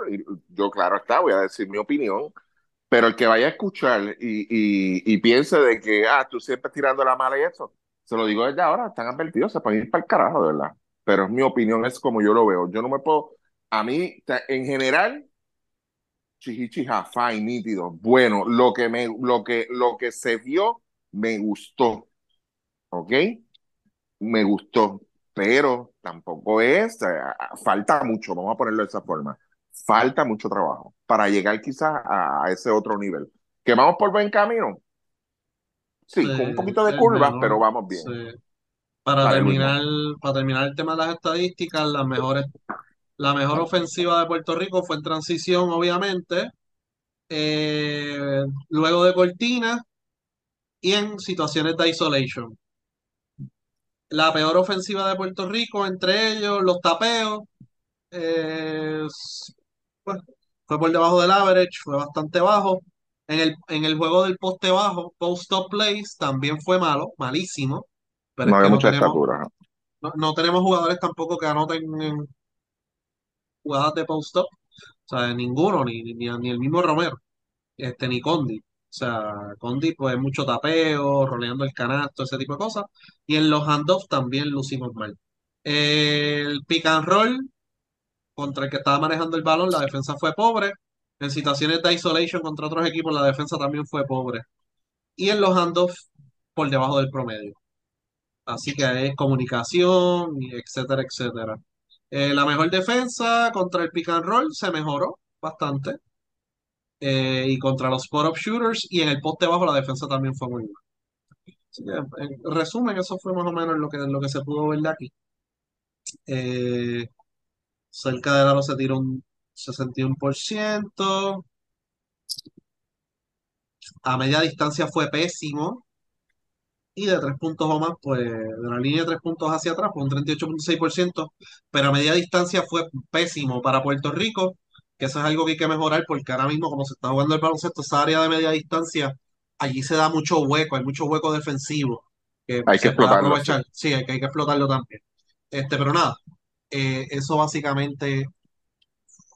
yo claro está, voy a decir mi opinión, pero el que vaya a escuchar y, y, y piense de que, ah, tú siempre tirando la mala y eso, se lo digo desde ahora, están advertidos, se pueden ir para el carajo, de verdad. Pero es mi opinión, es como yo lo veo. Yo no me puedo, a mí, en general, chichichija, fine, nítido. Bueno, lo que me, lo que, lo que se vio, me gustó, ¿ok? Me gustó, pero tampoco es, sea, falta mucho, vamos a ponerlo de esa forma. Falta mucho trabajo para llegar quizás a, ese otro nivel. ¿Que vamos por buen camino? Sí, con un Sí, poquito de es curvas, menor. pero vamos bien. Sí. Para Dale, Luis. terminar, para terminar el tema de las estadísticas, las mejores, la mejor ofensiva de Puerto Rico fue en transición, obviamente, eh, luego de cortina y en situaciones de isolation. La peor ofensiva de Puerto Rico, entre ellos los tapeos, eh, pues, fue por debajo del average, fue bastante bajo. En el, en el juego del poste bajo, post-up plays, también fue malo, malísimo, pero No es que había no mucha tenemos, estatura. no, no tenemos jugadores tampoco que anoten en jugadas de post-up, o sea, ninguno, ni, ni, ni el mismo Romero, este, ni Condi. O sea, Condi, pues mucho tapeo, roleando el canasto, ese tipo de cosas. Y en los handoffs también lucimos mal. El pick and roll contra el que estaba manejando el balón, la defensa fue pobre. En situaciones de isolation contra otros equipos, la defensa también fue pobre. Y en los handoffs, por debajo del promedio. Así que es comunicación, etcétera, etcétera. Eh, la mejor defensa contra el pick and roll se mejoró bastante. Eh, y contra los spot-up shooters y en el poste bajo la defensa también fue muy buena. Así que, en resumen, eso fue más o menos lo que, lo que se pudo ver de aquí. Eh, cerca de Aro se tiró un 61%. A media distancia fue pésimo. Y de tres puntos o más, pues de la línea de tres puntos hacia atrás, fue un 38.6%. Pero a media distancia fue pésimo para Puerto Rico, que eso es algo que hay que mejorar porque ahora mismo, como se está jugando el baloncesto, esa área de media distancia, allí se da mucho hueco, hay mucho hueco defensivo que Hay que explotarlo, aprovechar. Sí, hay que, hay que explotarlo también. Este, pero nada, eh, eso básicamente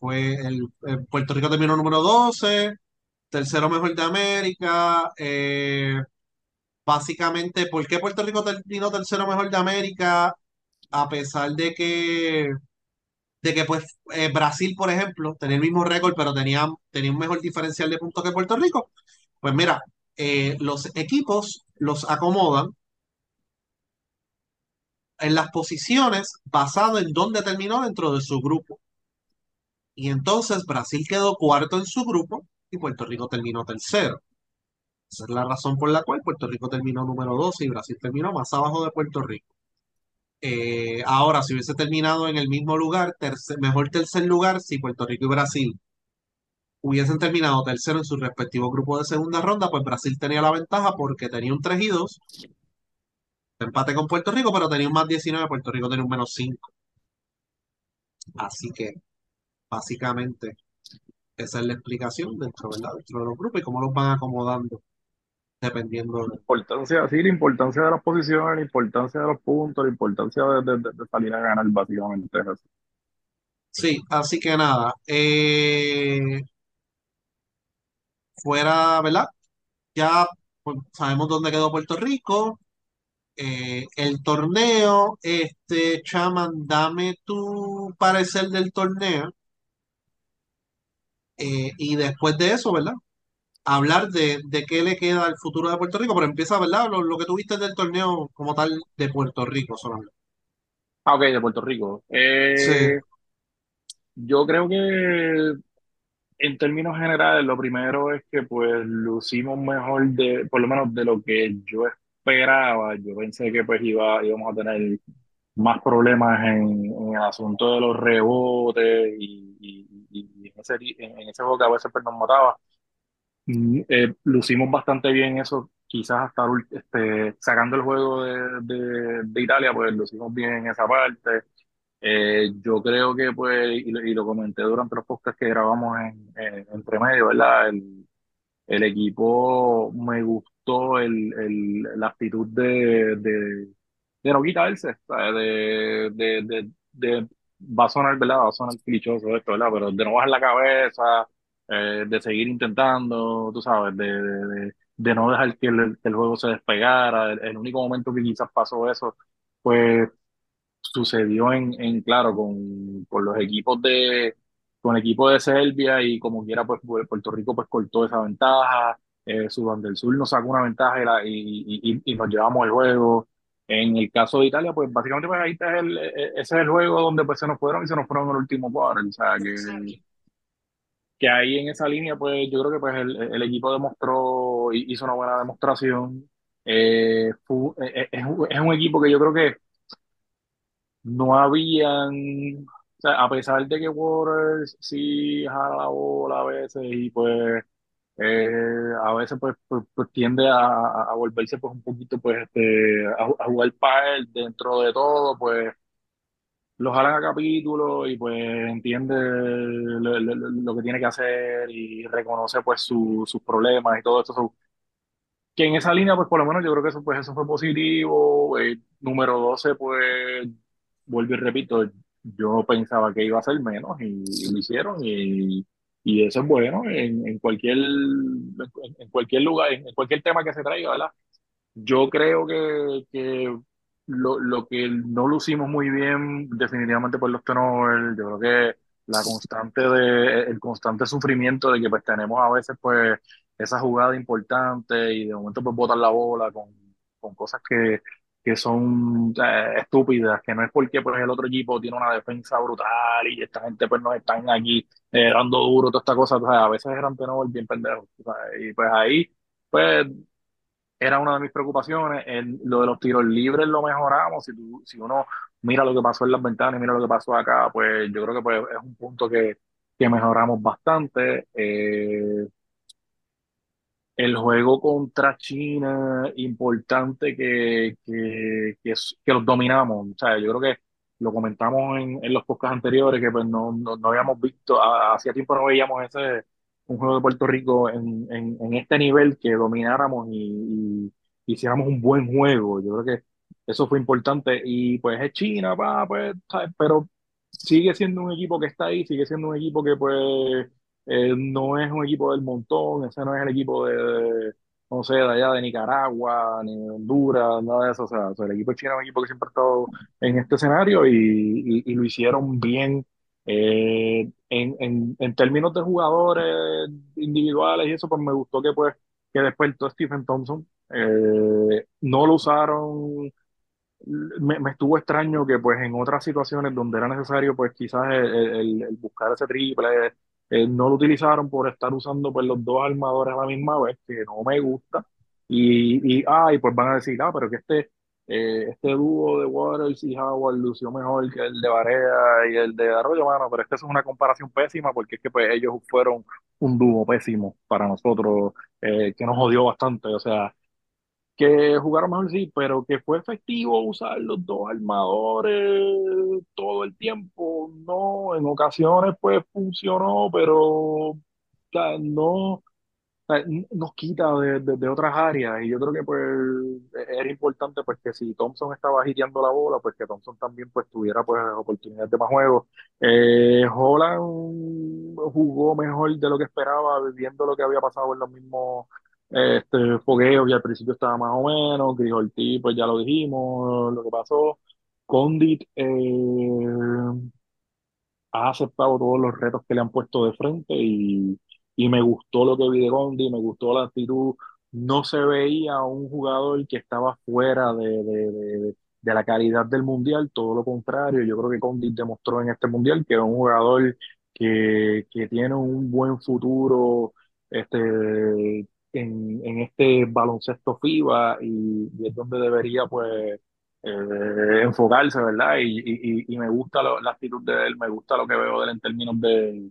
fue el, Puerto Rico terminó número 12, tercero mejor de América. eh, básicamente, ¿por qué Puerto Rico terminó tercero mejor de América? A pesar de que, de que pues eh, Brasil, por ejemplo, tenía el mismo récord, pero tenía, tenía un mejor diferencial de puntos que Puerto Rico. Pues mira, los equipos los acomodan en las posiciones basado en dónde terminó dentro de su grupo. Y entonces Brasil quedó cuarto en su grupo y Puerto Rico terminó tercero. Esa es la razón por la cual Puerto Rico terminó número 12 y Brasil terminó más abajo de Puerto Rico. Eh, ahora, si hubiese terminado en el mismo lugar, tercer- mejor tercer lugar, si Puerto Rico y Brasil hubiesen terminado tercero en su respectivo grupo de segunda ronda, pues Brasil tenía la ventaja porque tenía un 3 y 2, empate con Puerto Rico, pero tenía un más 19, Puerto Rico tenía un menos 5. Así que, básicamente, esa es la explicación dentro, ¿verdad? dentro de los grupos y cómo los van acomodando dependiendo de... Importancia, sí, la importancia de las posiciones, la importancia de los puntos, la importancia de, de- de- de salir a ganar, básicamente. Sí, así que nada, eh, fuera, ¿verdad? Ya pues, sabemos dónde quedó Puerto Rico, eh, el torneo, este, Chaman, dame tu parecer del torneo eh, y después de eso, ¿verdad? Hablar de, de qué le queda al futuro de Puerto Rico, pero empieza, ¿verdad? Lo, lo que tuviste del torneo como tal de Puerto Rico solamente. Ah, ok, de Puerto Rico. Sí, Eh, yo creo que en términos generales, lo primero es que pues lucimos mejor de, por lo menos de lo que yo esperaba. Yo pensé que pues iba, íbamos a tener más problemas en, en el asunto de los rebotes y, y, y- en ese, en, en ese juego que a veces pues, nos mataba. Mm, eh, lucimos bastante bien eso, quizás hasta este, sacando el juego de, de, de Italia, pues lucimos bien en esa parte. Eh, yo creo que, pues, y lo, y lo comenté durante los podcasts que grabamos en, en- entre medio, ¿verdad? El, el equipo me gustó el, la actitud de, de, no quitarse. De, de, de, va a sonar, ¿verdad? Va a sonar clichoso esto. Pero de no bajar la cabeza, eh, de seguir intentando, tú sabes, de, de, no dejar que el, el juego se despegara. El, único momento que quizás pasó eso, pues sucedió en, en claro, con, con los equipos de, con equipo de Serbia y como quiera, pues Pu- Puerto Rico pues cortó esa ventaja, eh, Sudán del Sur nos sacó una ventaja y, la- y, y, y- nos llevamos el juego. En el caso de Italia, pues básicamente pues ahí está el, e- e- ese es el juego donde pues se nos fueron y se nos fueron en el último cuadro. O sea, que, que ahí en esa línea, pues yo creo que pues el, el equipo demostró, hizo una buena demostración. Eh, fu- eh, eh, es, es un equipo que yo creo que no habían, o sea, a pesar de que Waters sí jala la bola a veces y pues eh, a veces pues, pues, pues tiende a, a- volverse pues un poquito pues este a, a jugar él dentro de todo pues lo jalan a capítulo y pues entiende lo, lo- lo- que tiene que hacer y reconoce pues su- sus problemas y todo eso So, que en esa línea, pues por lo menos yo creo que eso, pues, eso fue positivo. Eh, número 12 pues, vuelvo y repito, yo pensaba que iba a ser menos y, lo hicieron y, y eso es bueno en, en cualquier, en, cualquier lugar, en cualquier tema que se traiga, ¿verdad? Yo creo que, que lo, lo que no lucimos muy bien, definitivamente por los turnovers, yo creo que la constante de, el constante sufrimiento de que pues tenemos a veces pues esa jugada importante y de momento pues botar la bola con, con cosas que, que son eh, estúpidas, que no es porque pues el otro equipo tiene una defensa brutal y esta gente pues no están aquí eh, dando duro, toda esta cosa, o sea, a veces eran tenores bien pendejos, o sea, y pues ahí, pues era una de mis preocupaciones, en lo de los tiros libres lo mejoramos, si, tú, si uno mira lo que pasó en las ventanas y mira lo que pasó acá, pues yo creo que pues, es un punto que, que mejoramos bastante. Eh, el juego contra China, importante que, que, que, los dominamos. O sea, yo creo que lo comentamos en, en los podcasts anteriores, que pues no, no, no habíamos visto, hacía tiempo no veíamos ese, un juego de Puerto Rico en, en, en este nivel que domináramos y, y, hiciéramos un buen juego. Yo creo que eso fue importante. Y pues es China, pa, pues, pero sigue siendo un equipo que está ahí, sigue siendo un equipo que pues eh, no es un equipo del montón, ese no es el equipo de, no sé, de allá de Nicaragua, ni de Honduras, nada de eso. O sea, o sea, el equipo chino es un equipo que siempre ha estado en este escenario y, y, lo hicieron bien. Eh, en, en, en términos de jugadores individuales y eso, pues me gustó que pues que todo Stephen Thompson eh, no lo usaron me, me, estuvo extraño que pues en otras situaciones donde era necesario pues quizás el buscar ese triple eh, no lo utilizaron por estar usando pues los dos armadores a la misma vez que no me gusta. Y, y, ah, y pues van a decir ah pero que este eh, este dúo de Waters y Howard lució mejor que el de Barea y el de Arroyo, mano, pero es eso es una comparación pésima porque es que pues ellos fueron un dúo pésimo para nosotros, eh, que nos jodió bastante, o sea, que jugaron mejor sí, pero que fue efectivo usar los dos armadores todo el tiempo, no, en ocasiones pues funcionó, pero no nos quita de, de, otras áreas. Y yo creo que pues era importante pues que si Thompson estaba agitando la bola pues que Thompson también pues tuviera pues oportunidades de más juegos eh, Holland jugó mejor de lo que esperaba viendo lo que había pasado en los mismos este, fogueos y al principio estaba más o menos Gris Ortiz pues ya lo dijimos lo que pasó Condit eh, ha aceptado todos los retos que le han puesto de frente y y me gustó lo que vi de Gondi, me gustó la actitud. No se veía un jugador que estaba fuera de, de, de, de la calidad del mundial, todo lo contrario. Yo creo que Gondi demostró en este mundial que es un jugador que, que tiene un buen futuro este, en, en este baloncesto FIBA y, es donde debería pues eh, enfocarse, ¿verdad? Y, y, y me gusta la actitud de él, me gusta lo que veo de él en términos de,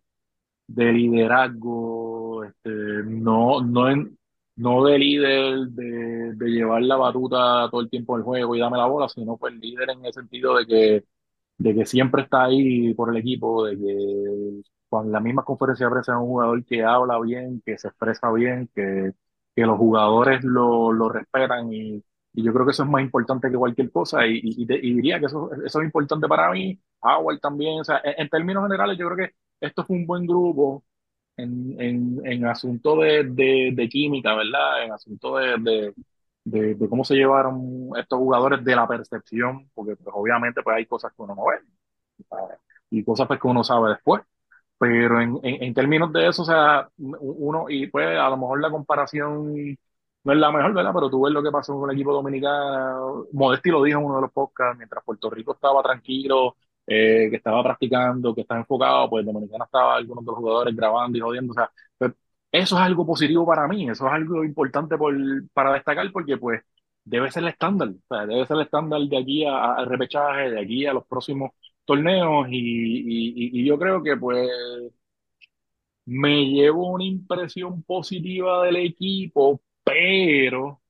de liderazgo, este, no, no, en, no de líder, de, de, llevar la batuta todo el tiempo del juego y dame la bola, sino pues líder en el sentido de que, de que siempre está ahí por el equipo, de que con la misma conferencia de prensa es un jugador que habla bien, que se expresa bien, que, que los jugadores lo, lo respetan y, y yo creo que eso es más importante que cualquier cosa y, y, diría que eso, eso es importante para mí, Howard también, o sea, en, términos generales yo creo que esto fue un buen grupo en, en, en asunto de, de, de, química, ¿verdad? En asunto de, de, de, cómo se llevaron estos jugadores de la percepción, porque pues, obviamente pues, hay cosas que uno no ve y cosas pues, que uno sabe después. Pero en, en, en, términos de eso, o sea, uno, y pues a lo mejor la comparación no es la mejor, ¿verdad? Pero tú ves lo que pasó con el equipo dominicano. Modesti lo dijo en uno de los podcasts, mientras Puerto Rico estaba tranquilo eh, que estaba practicando, que estaba enfocado, pues Dominicana estaba algunos de los jugadores grabando y jodiendo, o sea, pues, eso es algo positivo para mí, eso es algo importante por, para destacar porque pues debe ser el estándar, o sea, debe ser el estándar de aquí al repechaje, de aquí a los próximos torneos y, y, y yo creo que pues me llevo una impresión positiva del equipo, pero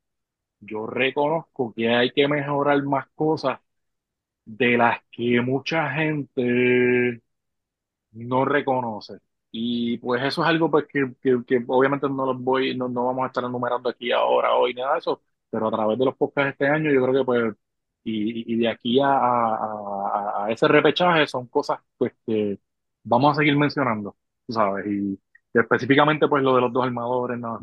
yo reconozco que hay que mejorar más cosas de las que mucha gente no reconoce. Y pues eso es algo pues que, que, que obviamente no los voy, no, no, vamos a estar enumerando aquí ahora, hoy, nada de eso, pero a través de los podcasts este año yo creo que pues, y, y de aquí a, a, a, ese repechaje son cosas pues que vamos a seguir mencionando, ¿sabes? Y, y específicamente pues lo de los dos armadores, nada,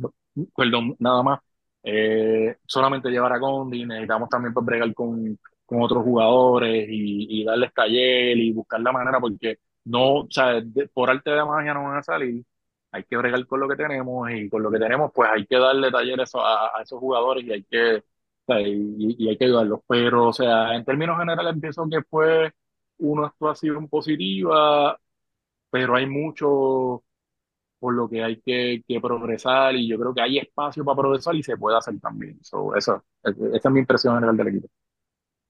perdón, nada más, eh, solamente llevar a Gondi, necesitamos también pues bregar con con otros jugadores y, y darles taller y buscar la manera, porque no, o sea, de, por arte de magia no van a salir. Hay que bregar con lo que tenemos y con lo que tenemos, pues hay que darle talleres a, a esos jugadores y hay que sea, y, y hay que ayudarlos. Pero, o sea, en términos generales, pienso que fue una actuación positiva, pero hay mucho por lo que hay que, que progresar y yo creo que hay espacio para progresar y se puede hacer también. So, eso, esa es mi impresión general del equipo.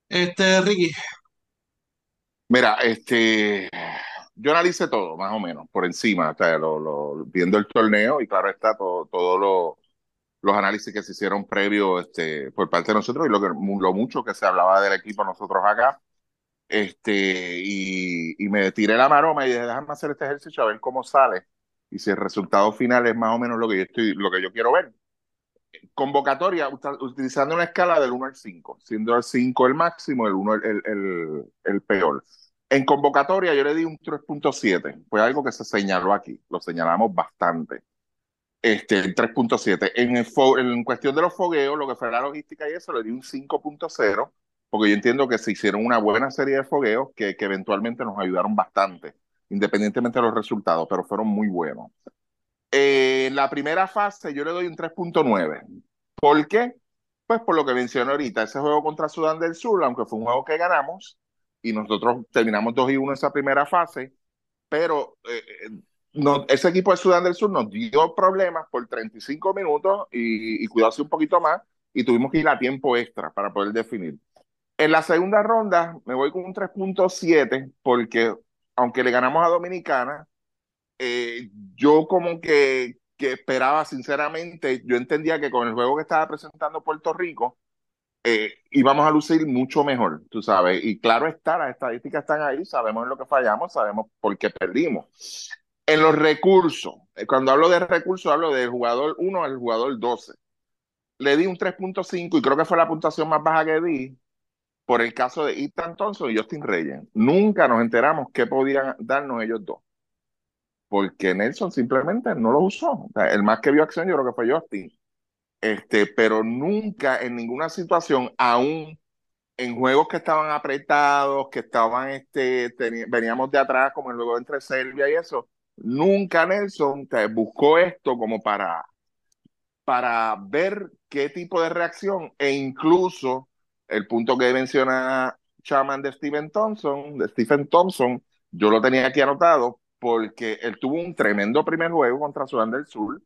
Este, Ricky, Mira, este, yo analicé todo, más o menos, por encima, o sea, lo, lo- viendo el torneo y claro está todo, todo lo- los análisis que se hicieron previo este, por parte de nosotros y lo, que, lo mucho que se hablaba del equipo nosotros acá. Este, y, y me tiré la maroma y dije, déjame hacer este ejercicio a ver cómo sale y si el resultado final es más o menos lo que yo estoy, lo que yo quiero ver. Convocatoria utilizando una escala del 1 al 5, siendo el 5 el máximo, el 1 el, el, el, el peor. En convocatoria yo le di un 3.7, fue algo que se señaló aquí, lo señalamos bastante. Este, el 3.7. En, en cuestión de los fogueos, lo que fue la logística y eso, le di un 5.0, porque yo entiendo que se hicieron una buena serie de fogueos que, que eventualmente nos ayudaron bastante, independientemente de los resultados, pero fueron muy buenos. Eh, en la primera fase yo le doy un 3.9. ¿Por qué? Pues por lo que mencioné ahorita, ese juego contra Sudán del Sur, aunque fue un juego que ganamos, y nosotros terminamos 2 y 1 en esa primera fase, pero eh, no, ese equipo de Sudán del Sur nos dio problemas por 35 minutos y, y cuidarse un poquito más, y tuvimos que ir a tiempo extra para poder definir. En la segunda ronda me voy con un 3.7 porque aunque le ganamos a Dominicana, eh, yo como que, que esperaba sinceramente, yo entendía que con el juego que estaba presentando Puerto Rico, eh, íbamos a lucir mucho mejor, tú sabes. Y claro está, las estadísticas están ahí, sabemos en lo que fallamos, sabemos por qué perdimos. En los recursos, eh, cuando hablo de recursos, hablo del jugador 1 al jugador 12. Le di un 3.5 y creo que fue la puntuación más baja que di por el caso de Ethan Thompson y Justin Reyes. Nunca nos enteramos qué podían darnos ellos dos. Porque Nelson simplemente no lo usó. El más que vio acción yo creo que fue Justin. Este, pero nunca en ninguna situación, aún en juegos que estaban apretados, que estaban, este, veníamos de atrás, como el juego entre Serbia y eso, nunca Nelson te buscó esto como para, para ver qué tipo de reacción e incluso el punto que menciona Chaman de Stephen Thompson, de Stephen Thompson, yo lo tenía aquí anotado porque él tuvo un tremendo primer juego contra Sudán del Sur,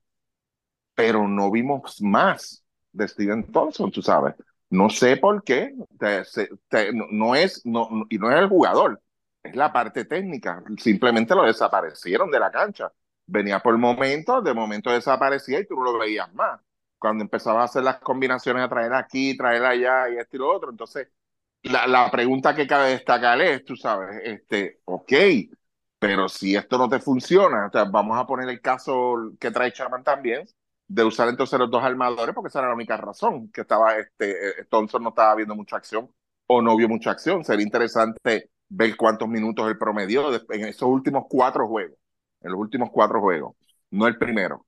pero no vimos más de Steven Thompson, tú sabes. No sé por qué, no, no, es, no, y no es el jugador, es la parte técnica. Simplemente lo desaparecieron de la cancha. Venía por momentos, de momento desaparecía y tú no lo veías más. Cuando empezaba a hacer las combinaciones a traer aquí, traer allá y esto y lo otro. Entonces, la, la pregunta que cabe destacar es, tú sabes, este, ok, pero si esto no te funciona, o sea, vamos a poner el caso que trae Chapman también, de usar entonces los dos armadores, porque esa era la única razón que estaba, este, Thompson no estaba viendo mucha acción o no vio mucha acción. Sería interesante ver cuántos minutos el promedio en esos últimos cuatro juegos, en los últimos cuatro juegos, no el primero.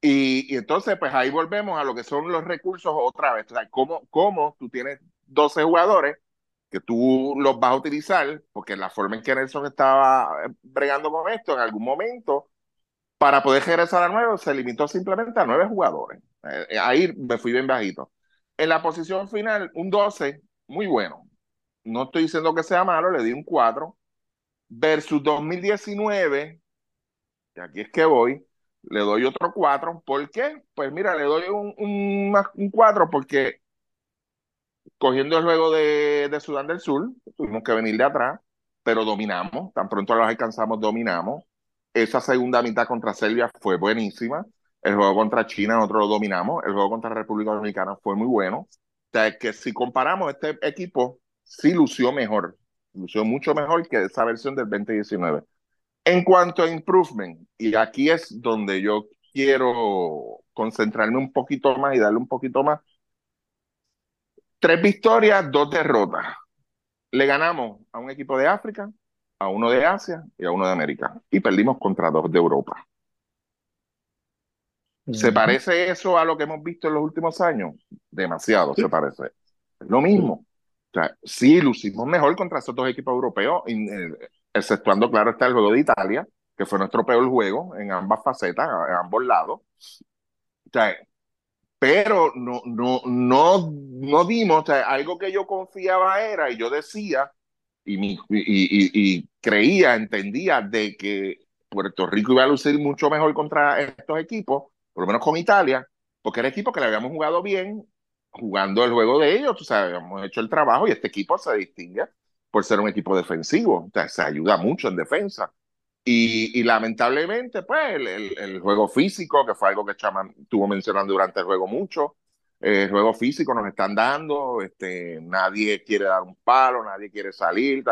Y, y entonces, pues ahí volvemos a lo que son los recursos otra vez. O sea, cómo, tú tienes 12 jugadores que tú los vas a utilizar, porque la forma en que Nelson estaba bregando con esto, en algún momento, para poder regresar a nueve, se limitó simplemente a nueve jugadores. Eh, ahí me fui bien bajito. En la posición final, un 12, muy bueno. No estoy diciendo que sea malo, le di un 4. Versus 2019, y aquí es que voy, le doy otro 4. ¿Por qué? Pues mira, le doy un, un, un 4 porque cogiendo el juego de, de, Sudán del Sur, tuvimos que venir de atrás, pero dominamos, tan pronto los alcanzamos, dominamos. Esa segunda mitad contra Serbia fue buenísima. El juego contra China nosotros lo dominamos. El juego contra República Dominicana fue muy bueno. O sea, que si comparamos este equipo, sí lució mejor. Lució mucho mejor que esa versión del 2019. En cuanto a improvement, y aquí es donde yo quiero concentrarme un poquito más y darle un poquito más. Tres victorias, dos derrotas. Le ganamos a un equipo de África, a uno de Asia y a uno de América. Y perdimos contra dos de Europa. ¿Se parece eso a lo que hemos visto en los últimos años? Demasiado se parece. Es lo mismo. O sea, sí, lucimos mejor contra esos dos equipos europeos, exceptuando, claro, está el juego de Italia, que fue nuestro peor juego en ambas facetas, en ambos lados. O sea, pero no, no, no, no dimos, o sea, algo que yo confiaba era, y yo decía, y, mi, y, y, y, creía, entendía de que Puerto Rico iba a lucir mucho mejor contra estos equipos, por lo menos con Italia, porque era equipo que le habíamos jugado bien, jugando el juego de ellos, o sea, habíamos hecho el trabajo y este equipo se distingue por ser un equipo defensivo, o sea, se ayuda mucho en defensa. Y, y lamentablemente, pues, el, el, el, juego físico, que fue algo que Chama estuvo mencionando durante el juego mucho, el juego físico nos están dando, este, nadie quiere dar un palo, nadie quiere salir,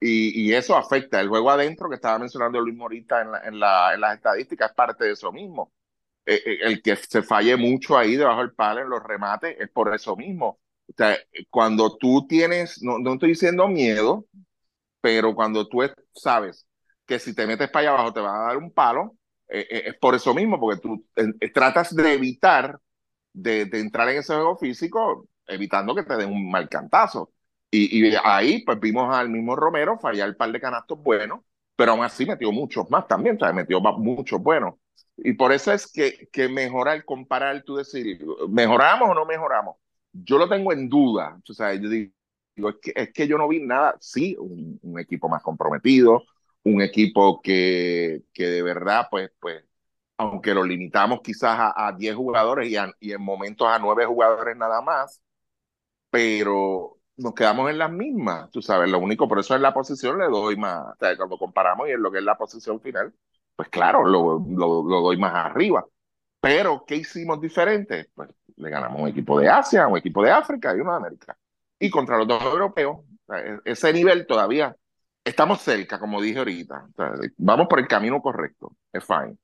y, y, eso afecta. El juego adentro que estaba mencionando Luis Morita en, la, en, la, en las estadísticas es parte de eso mismo. Eh, eh, el que se falle mucho ahí debajo del palo en los remates es por eso mismo. O sea, cuando tú tienes, no, no estoy diciendo miedo, pero cuando tú sabes que si te metes para allá abajo te van a dar un palo, eh, eh, es por eso mismo, porque tú eh, tratas de evitar de, de, entrar en ese juego físico, evitando que te den un mal cantazo. Y, y, ahí pues vimos al mismo Romero fallar el par de canastos buenos, pero aún así metió muchos más también, o sea, metió muchos buenos. Y por eso es que, que mejorar, comparar, tú decir, ¿mejoramos o no mejoramos? Yo lo tengo en duda. O sea, yo digo, es que, es que yo no vi nada, sí, un, un equipo más comprometido, un equipo que, que de verdad, pues, pues, aunque lo limitamos quizás a, a 10 jugadores y, a, y, en momentos a 9 jugadores nada más, pero nos quedamos en las mismas, tú sabes, lo único, por eso en la posición le doy más, o sea, cuando comparamos y en lo que es la posición final, pues claro, lo, lo, doy más arriba. Pero, ¿qué hicimos diferente? Pues le ganamos un equipo de Asia, un equipo de África y uno de América. Y contra los dos europeos, e, ese nivel todavía estamos cerca, como dije ahorita. Vamos por el camino correcto. Es fine.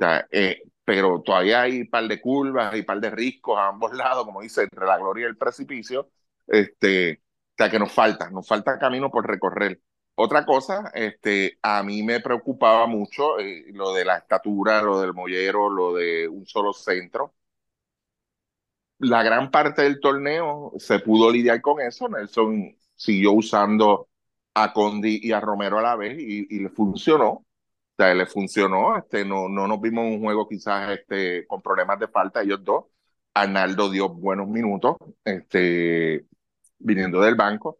O eh, pero todavía hay un par de curvas y un par de riscos a ambos lados, como dice, entre la gloria y el precipicio. Este, o sea, que nos falta, nos falta camino por recorrer. Otra cosa, este, a mí me preocupaba mucho eh, lo de la estatura, lo del mollero, lo de un solo centro. La gran parte del torneo se pudo lidiar con eso. Nelson siguió usando a Condi y a Romero a la vez y, y le funcionó. O sea, le funcionó. Este, no, no nos vimos un juego quizás este, con problemas de falta ellos dos. Arnaldo dio buenos minutos este, viniendo del banco.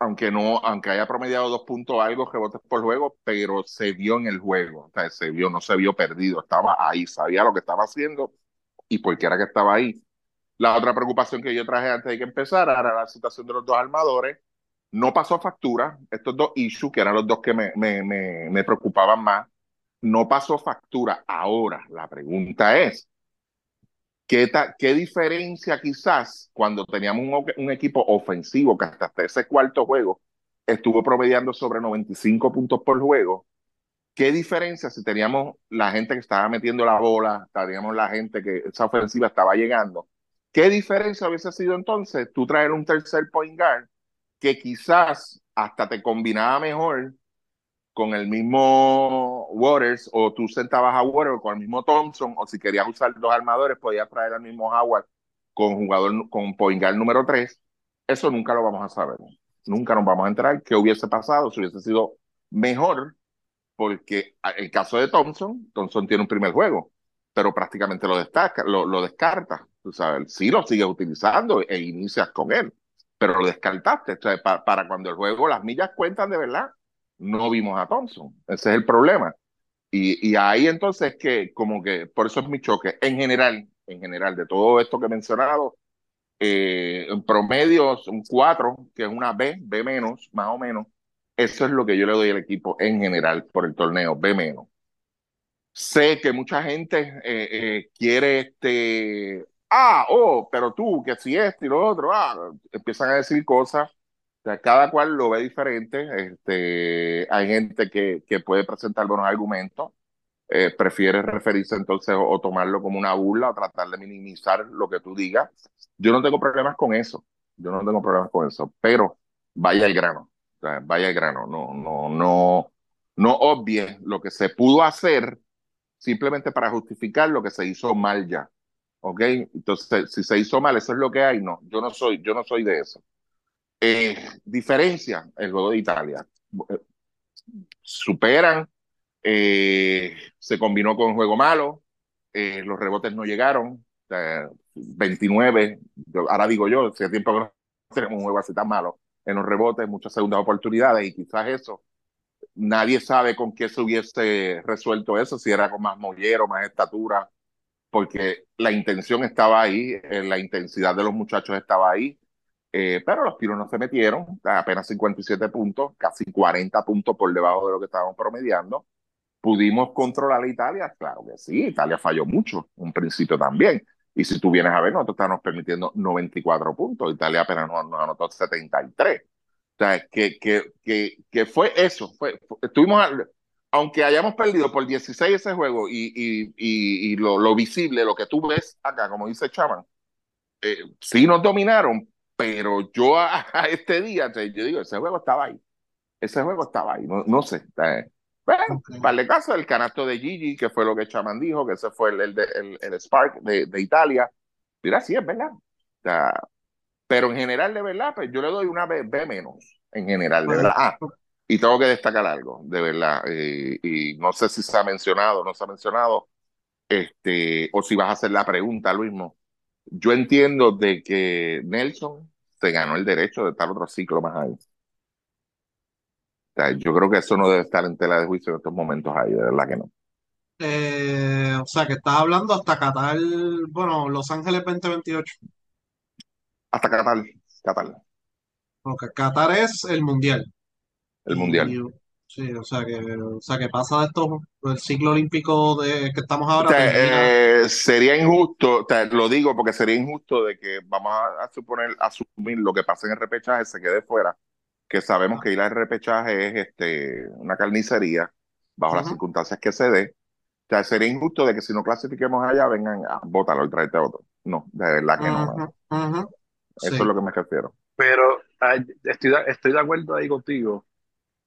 Aunque no, aunque haya promediado dos puntos algo rebotes por juego, pero se vio en el juego, o sea, se vio, no se vio perdido, estaba ahí, sabía lo que estaba haciendo y por qué era que estaba ahí. La otra preocupación que yo traje antes de que empezara era la situación de los dos armadores, no pasó factura, estos dos issues, que eran los dos que me, me, me, me preocupaban más, no pasó factura. Ahora, la pregunta es, ¿qué, ¿qué diferencia quizás cuando teníamos un, un, equipo ofensivo que hasta ese cuarto juego estuvo promediando sobre 95 puntos por juego? ¿Qué diferencia si teníamos la gente que estaba metiendo la bola, teníamos la gente que esa ofensiva estaba llegando? ¿Qué diferencia hubiese sido entonces tú traer un tercer point guard que quizás hasta te combinaba mejor con el mismo Waters o tú sentabas a Waters con el mismo Thompson o si querías usar dos armadores podías traer al mismo Howard con jugador con Poingal número 3 eso nunca lo vamos a saber nunca nos vamos a enterar qué hubiese pasado si hubiese sido mejor porque el caso de Thompson Thompson tiene un primer juego pero prácticamente lo destaca lo, lo descarta tú sabes sí lo sigues utilizando e inicias con él pero lo descartaste. O sea, para, para, cuando el juego las millas cuentan de verdad, no vimos a Thompson. Ese es el problema. Y, y, ahí entonces que, como que, por eso es mi choque. En general, en general, de todo esto que he mencionado, eh, en un 4, que es una B, B menos, más o menos. Eso es lo que yo le doy al equipo en general por el torneo, B menos. Sé que mucha gente eh, eh, quiere este, ah, oh, pero tú, que si esto y lo otro, ah, empiezan a decir cosas. Sea, cada cual lo ve diferente. Este, hay gente que, que puede presentar buenos argumentos, eh, prefiere referirse entonces o, o, tomarlo como una burla o tratar de minimizar lo que tú digas. Yo no tengo problemas con eso. Yo no tengo problemas con eso, pero vaya el grano. O sea, vaya el grano. No, no, no, no obvie lo que se pudo hacer simplemente para justificar lo que se hizo mal ya. ¿ok? Entonces, si se hizo mal, eso es lo que hay, no, yo no soy, yo no soy de eso. Eh, el juego de Italia. Superan, eh, se combinó con un juego malo, eh, los rebotes no llegaron, 29, ahora digo yo, si tiempo que no tenemos un juego así tan malo, en los rebotes, muchas segundas oportunidades y quizás eso, nadie sabe con qué se hubiese resuelto eso, si era con más mollero, más estatura, porque la intención estaba ahí, eh, la intensidad de los muchachos estaba ahí, eh, pero los no se metieron, apenas 57 puntos, casi 40 puntos por debajo de lo que estábamos promediando. ¿Pudimos controlar a Italia? Claro que sí, Italia falló mucho, un principio también. Y si tú vienes a ver, nosotros estamos permitiendo 94 puntos, Italia apenas nos, anotó 73. O sea, que, que, que, que fue eso, fue, estuvimos, aunque hayamos perdido por 16 ese juego y, y, y, lo, lo, visible, lo que tú ves acá, como dice Chaman, eh, sí nos dominaron, pero yo a, este día, yo digo, ese juego estaba ahí. Ese juego estaba ahí, no, no sé. Eh, bueno, para el caso del canasto de Gigi, que fue lo que Chaman dijo, que ese fue el, el, el, Spark de, de, Italia. Mira, sí, es verdad. O sea, pero en general, de verdad, pues yo le doy una B, B menos, en general, de verdad. Ah, y tengo que destacar algo, de verdad, eh, y no sé si se ha mencionado o no se ha mencionado, este, o si vas a hacer la pregunta, Luismo. Yo entiendo de que Nelson se ganó el derecho de estar otro ciclo más ahí yo creo que eso no debe estar en tela de juicio en estos momentos ahí, de verdad que no. Eh, o sea, que estás hablando hasta Qatar, bueno, Los Ángeles 2028. Hasta Qatar, Qatar. Porque Qatar es el mundial. El mundial. Sí, o sea que, o sea que pasa de esto, el ciclo olímpico de que estamos ahora. Eh, sería injusto, lo digo porque sería injusto de que vamos a, suponer, asumir lo que pasa en el repechaje se quede fuera que sabemos que ir al repechaje es este, una carnicería bajo las circunstancias que se dé. O sea, sería injusto de que si no clasifiquemos allá vengan a bótalo y traerte a otro. No, de verdad que no. Eso es lo que me refiero. Pero estoy, estoy de acuerdo ahí contigo.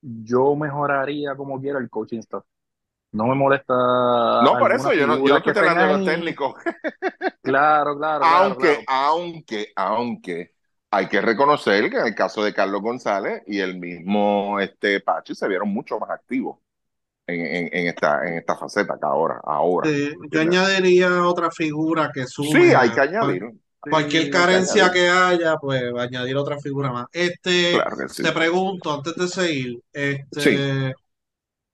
Yo mejoraría como quiera el coaching staff. No me molesta. No, por eso yo no, yo estoy hablando de los técnicos. Claro, claro. aunque, aunque, aunque hay que reconocer que en el caso de Carlos González y el mismo este Pachi se vieron mucho más activos en, en, esta, en esta faceta que ahora. ahora yo añadiría otra figura que. Sí, hay que añadir. Cualquier carencia que, haya, pues añadir otra figura más. Este, te pregunto, antes de seguir, este,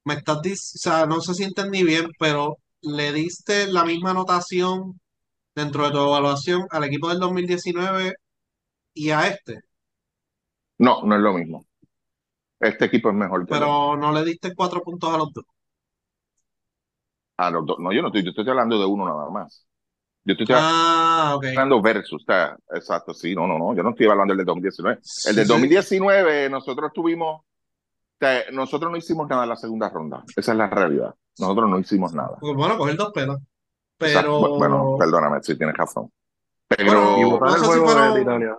me estás diciendo, o sea, no sé si entendí bien, pero le diste la misma anotación dentro de tu evaluación al equipo del 2019 y a este. No, no es lo mismo. Este equipo es mejor. Pero no le diste cuatro puntos a los dos. A los dos. No, yo no estoy, yo estoy hablando de uno nada más. Yo estoy ah, hablando versus. exacto, sí, no, no, no. Yo no estoy hablando del de 2019. el de 2019, nosotros tuvimos. nosotros no hicimos nada en la segunda ronda. Esa es la realidad. Nosotros no hicimos nada. Pues bueno, coger dos pelos. Pero. Bueno, perdóname, si tienes razón. Pero. y votar el juego de Italia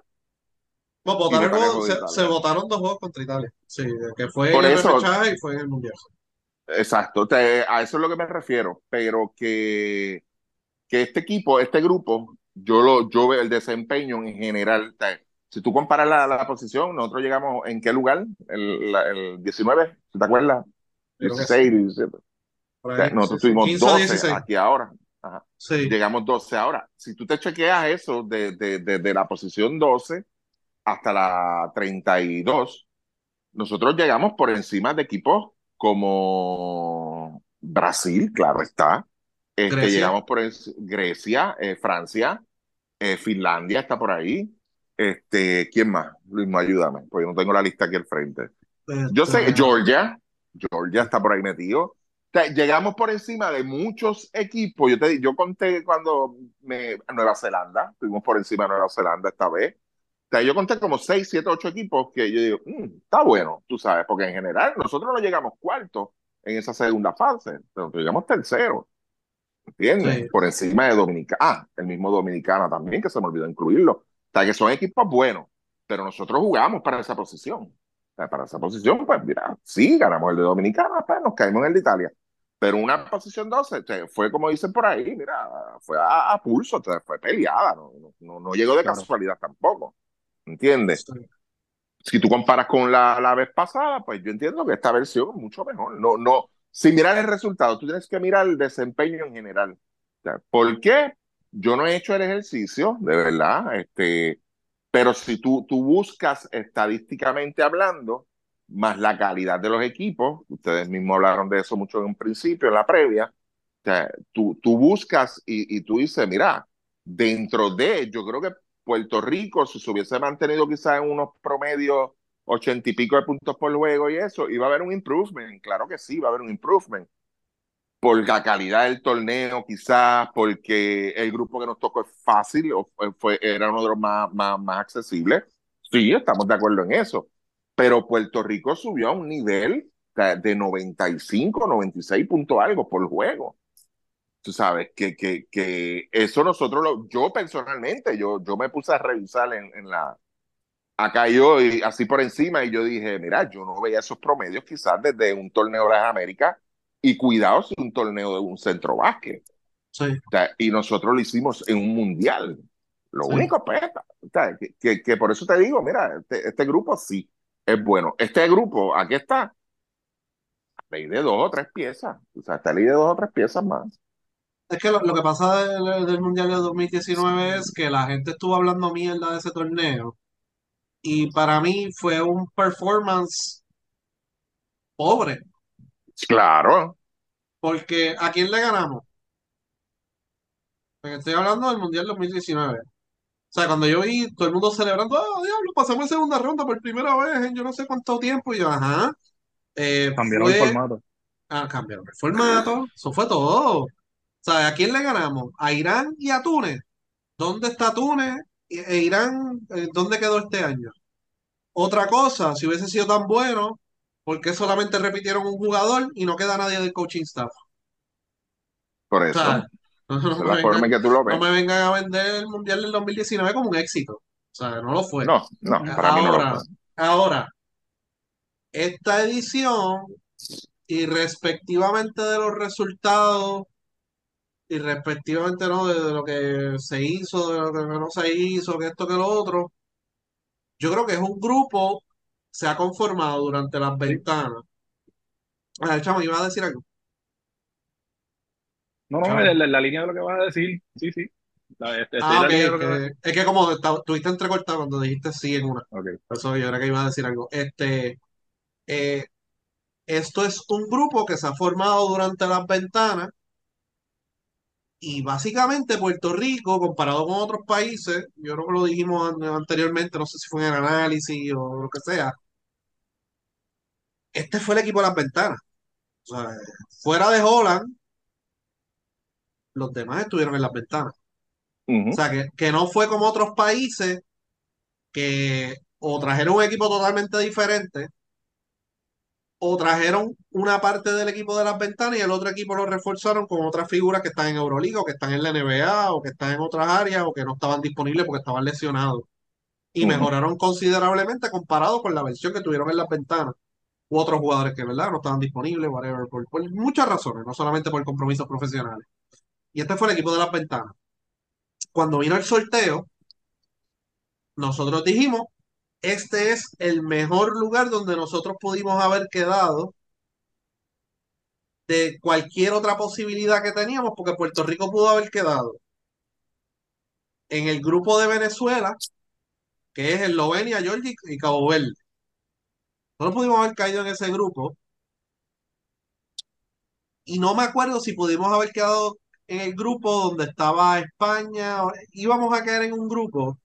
se, votaron dos juegos contra Italia. Sí, que fue en el eso, y fue en el Mundial. Exacto, a eso es lo que me refiero, pero que, que este equipo, este grupo, yo lo yo veo el desempeño en general. si tú comparas la, la, posición, nosotros llegamos en qué lugar? El, el 19, ¿te acuerdas? 16, 17. nosotros tuvimos 12 aquí ahora. Llegamos 12 ahora. Si tú te chequeas eso de, de, de, de la posición 12 hasta la 32, nosotros llegamos por encima de equipos como Brasil, claro está. Este, llegamos por Grecia, eh, Francia, eh, Finlandia está por ahí. Este, ¿quién más? Luis, ayúdame, porque no tengo la lista aquí al frente. Yo sé, este, Georgia, Georgia está por ahí metido. llegamos por encima de muchos equipos. Yo, te, yo conté cuando me, Nueva Zelanda, estuvimos por encima de Nueva Zelanda esta vez sea, yo conté como 6, 7, 8 equipos que yo digo, mm, está bueno, tú sabes, porque en general nosotros no llegamos cuarto en esa segunda fase, pero llegamos tercero. ¿Entiendes? Por encima de Dominicana. Ah, el mismo Dominicana también, que se me olvidó incluirlo. O sea, que son equipos buenos, pero nosotros jugamos para esa posición. O sea, para esa posición, pues mira, sí, ganamos el de Dominicana, pues nos caímos en el de Italia. Pero una posición 12 fue como dicen por ahí, mira, fue a, pulso, fue peleada, no, no, no, llegó de casualidad tampoco. ¿Entiendes? Si tú comparas con la, la, vez pasada, pues yo entiendo que esta versión es mucho mejor. No, no, sin mirar el resultado, tú tienes que mirar el desempeño en general. ¿Por qué? yo no he hecho el ejercicio, de verdad, este, pero si tú, tú buscas estadísticamente hablando, más la calidad de los equipos, ustedes mismos hablaron de eso mucho en un principio, en la previa, o sea, tú, tú buscas y, y tú dices, mira, dentro de, yo creo que Puerto Rico, si se hubiese mantenido quizás en unos promedios ochenta y pico de puntos por juego y eso, iba a haber un improvement, claro que sí, va a haber un improvement. Por la calidad del torneo, quizás, porque el grupo que nos tocó es fácil, o fue, era uno de los más, más, más accesibles. Sí, estamos de acuerdo en eso. Pero Puerto Rico subió a un nivel de 95, 96 puntos algo por juego. Tú sabes, que, que, que eso nosotros, lo, yo personalmente, yo, yo me puse a revisar en, en la, acá yo, y así por encima, y yo dije, mira, yo no veía esos promedios quizás desde un torneo de las Américas, y cuidado si un torneo de un centro básquet. Sí. O sea, y nosotros lo hicimos en un mundial. Lo Sí. único, pues, o sea, que, que, que por eso te digo, mira, este, este grupo sí es bueno. Este grupo, aquí está, ley de dos o tres piezas. O sea, está ley de dos o tres piezas más. Es que lo, lo que pasa del, del Mundial de 2019 es que la gente estuvo hablando mierda de ese torneo y para mí fue un performance pobre, Claro, porque ¿a quién le ganamos? Porque estoy hablando del Mundial 2019. O sea, cuando yo vi todo el mundo celebrando, ah, diablo, pasamos en segunda ronda por primera vez en yo no sé cuánto tiempo, y yo, ajá, eh, Cambiaron el formato. ah, cambiaron el formato, eso fue todo. O sea, ¿a quién le ganamos? ¿A Irán y a Túnez? ¿Dónde está Túnez? E Irán, eh, ¿dónde quedó este año? Otra cosa, si hubiese sido tan bueno, ¿por qué solamente repitieron un jugador y no queda nadie del coaching staff? por O eso. sea, no, me forma vengan, en que tú lo no ves. me vengan a vender el Mundial del 2019 como un éxito. O sea, no lo fue. No, no, para mí no lo fue. ahora, esta edición, y respectivamente de los resultados, y respectivamente ¿no? de, de lo que se hizo, de lo que no se hizo, que esto, que lo otro, yo creo que es un grupo, se ha conformado durante las Sí. ventanas. A ver, chamo, iba a decir algo. No, no, la, la- la línea de lo que vas a decir, sí, sí. La, este, Ah, en la ok, línea de lo que vas es que como esta- tuviste entrecortado cuando dijiste sí en una. Ok. Por eso yo era que iba a decir algo. Este, eh, esto es un grupo que se ha formado durante las ventanas y básicamente Puerto Rico, comparado con otros países, yo creo que lo dijimos an- anteriormente, no sé si fue en el análisis o lo que sea, este fue el equipo de las ventanas. O sea, fuera de Holland, los demás estuvieron en las ventanas. O sea, que, que no fue como otros países que o trajeron un equipo totalmente diferente o trajeron una parte del equipo de las ventanas y el otro equipo lo reforzaron con otras figuras que están en Euroliga o que están en la NBA o que están en otras áreas o que no estaban disponibles porque estaban lesionados. Y mejoraron considerablemente comparado con la versión que tuvieron en las ventanas. U otros jugadores que, ¿verdad? No estaban disponibles, whatever, por, por muchas razones, no solamente por compromisos profesionales. Y este fue el equipo de las ventanas. Cuando vino el sorteo, nosotros dijimos, este es el mejor lugar donde nosotros pudimos haber quedado de cualquier otra posibilidad que teníamos, porque Puerto Rico pudo haber quedado en el grupo de Venezuela, que es Eslovenia, Georgia y Cabo Verde. Nosotros pudimos haber caído en ese grupo y no me acuerdo si pudimos haber quedado en el grupo donde estaba España, íbamos a caer en un grupo.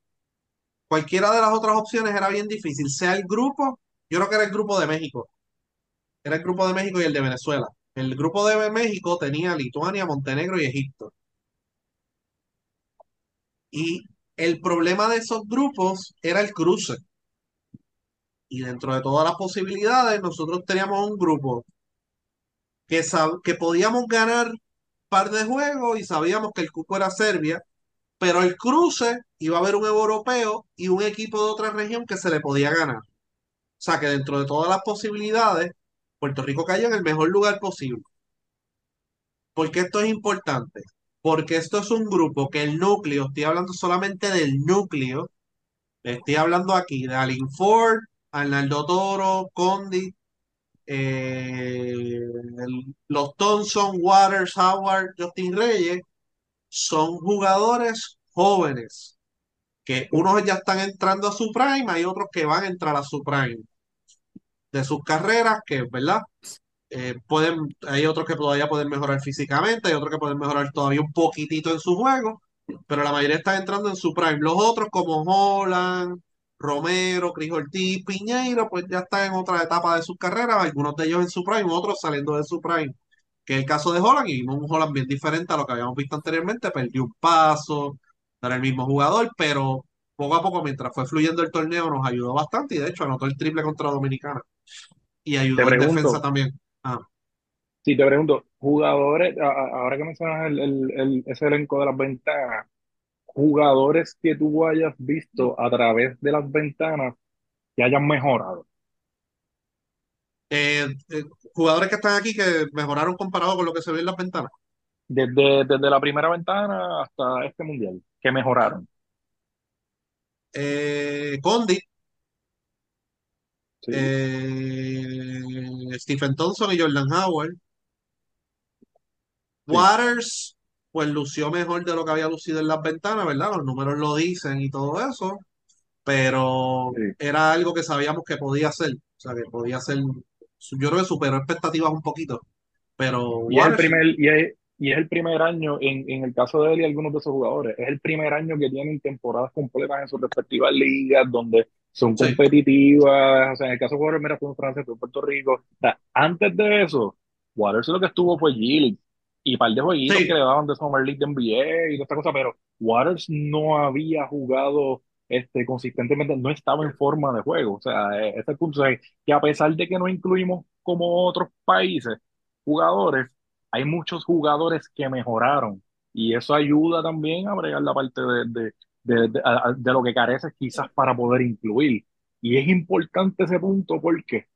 Cualquiera de las otras opciones era bien difícil, sea el grupo, yo creo que era el grupo de México, era el grupo de México y el de Venezuela. El grupo de México tenía Lituania, Montenegro y Egipto. Y el problema de esos grupos era el cruce. Y dentro de todas las posibilidades, nosotros teníamos un grupo que, que podíamos ganar par de juegos y sabíamos que el cupo era Serbia, pero el cruce iba a haber un europeo y un equipo de otra región que se le podía ganar. O sea que dentro de todas las posibilidades, Puerto Rico cayó en el mejor lugar posible. ¿Por qué esto es importante? Porque esto es un grupo que el núcleo, estoy hablando solamente del núcleo, estoy hablando aquí de Alin Ford, Arnaldo Toro, Condi, eh, los Thompson, Waters, Howard, Justin Reyes, son jugadores jóvenes, que unos ya están entrando a su prime, hay otros que van a entrar a su prime de sus carreras, que, ¿verdad? Eh, pueden, hay otros que todavía pueden mejorar físicamente, hay otros que pueden mejorar todavía un poquitito en su juego, pero la mayoría están entrando en su prime. Los otros como Holland, Romero, Cris Ortiz, Piñeiro, pues ya están en otra etapa de sus carreras, algunos de ellos en su prime, otros saliendo de su prime, que es el caso de Holland, y un Holland bien diferente a lo que habíamos visto anteriormente, perdió un paso, era el mismo jugador, pero poco a poco, mientras fue fluyendo el torneo, nos ayudó bastante, y de hecho anotó el triple contra Dominicana, y ayudó en defensa también. Ah, si te pregunto, jugadores, ahora que mencionas el, el, el- ese elenco de las ventanas, jugadores que tú hayas visto a través de las ventanas que hayan mejorado. Eh, eh, jugadores que están aquí que mejoraron comparado con lo que se ve en las ventanas. Desde, desde la primera ventana hasta este mundial, que mejoraron. Eh, Condi, Sí, eh, Stephen Thompson y Jordan Howard. sí, Waters, pues lució mejor de lo que había lucido en las ventanas, ¿verdad? Los números lo dicen y todo eso, pero sí. era algo que sabíamos que podía ser, o sea, que podía ser, yo creo que superó expectativas un poquito, pero Y es el primer, y es, y es el primer año, en, en el caso de él y algunos de sus jugadores, es el primer año que tienen temporadas completas en sus respectivas ligas, donde son sí, competitivas. O sea, en el caso de jugadores, mira, fue en Francia, fue en Puerto Rico. O sea, antes de eso, Waters lo que estuvo fue G-League y par de jueguitos que le daban de Summer League de NBA y toda esta cosa, pero Waters no había jugado este, consistentemente, no estaba en forma de juego. O sea, ese es el punto. O sea, que a pesar de que no incluimos como otros países jugadores, hay muchos jugadores que mejoraron y eso ayuda también a bregar la parte de, de, de, de- de lo que careces quizás para poder incluir. Y es importante ese punto porque,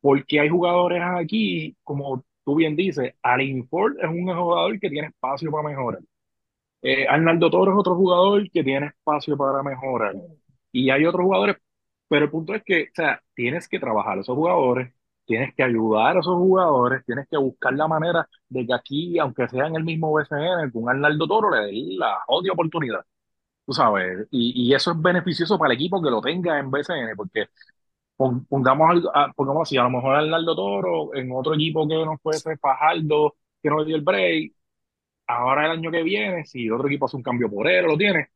porque hay jugadores aquí, como tú bien dices, Alin Ford es un jugador que tiene espacio para mejorar. Eh, Arnaldo Toro es otro jugador que tiene espacio para mejorar. Y hay otros jugadores, pero el punto es que, o sea, tienes que trabajar a esos jugadores, tienes que ayudar a esos jugadores, tienes que buscar la manera de que aquí, aunque sea en el mismo BCN, con Arnaldo Toro le dé la otra oportunidad, tú sabes. Y, y eso es beneficioso para el equipo que lo tenga en BCN, porque pon- pongamos, algo- ah, pongamos así, a lo mejor Arnaldo Toro en otro equipo que no fuese Fajardo, que no le dio el break, ahora el año que viene, si otro equipo hace un cambio por él, lo tiene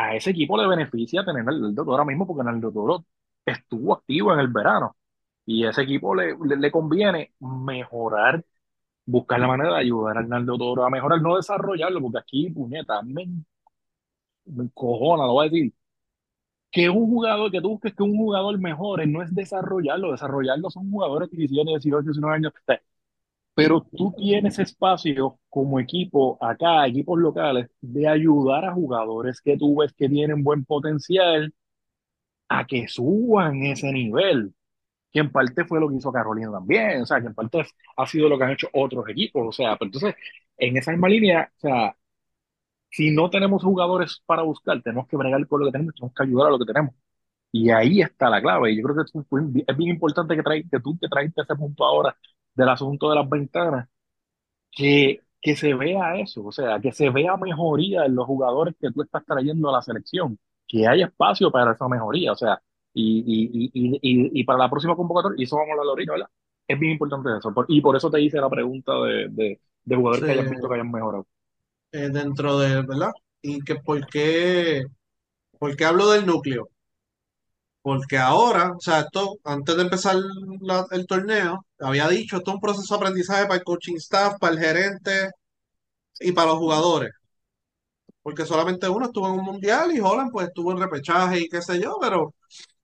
a ese equipo le beneficia tener al Toro ahora mismo porque el Toro estuvo activo en el verano. Y a ese equipo le, le, conviene mejorar, buscar la manera de ayudar a Arnaldo Toro a mejorar, no desarrollarlo, porque aquí, puñeta, a me, me encojona, lo voy a decir, que un jugador, que tú busques que un jugador mejore, no es desarrollarlo, desarrollarlo son jugadores que 17, 18, 19 años, o sea, pero tú tienes espacio como equipo acá, equipos locales, de ayudar a jugadores que tú ves que tienen buen potencial a que suban ese nivel, que en parte fue lo que hizo Carolina también, o sea, que en parte ha sido lo que han hecho otros equipos, o sea, pero entonces, en esa misma línea, o sea, si no tenemos jugadores para buscar, tenemos que bregar con lo que tenemos, tenemos que ayudar a lo que tenemos. Y ahí está la clave. Y yo creo que es, bien importante que, trae, que tú que trajiste ese punto ahora del asunto de las ventanas, que, que se vea eso, o sea, que se vea mejoría en los jugadores que tú estás trayendo a la selección, que haya espacio para esa mejoría, o sea, y, y, y, y, y para la próxima convocatoria, y eso vamos a hablar ahorita, ¿verdad? Es bien importante eso, por- y por eso te hice la pregunta de, de, de jugadores sí, que visto que hayan mejorado. eh, dentro de, ¿verdad? Y que por qué, por qué hablo del núcleo. Porque ahora, o sea, esto, antes de empezar el torneo, había dicho, esto es un proceso de aprendizaje para el coaching staff, para el gerente y para los jugadores. Porque solamente uno estuvo en un mundial y Holland pues estuvo en repechaje y qué sé yo, pero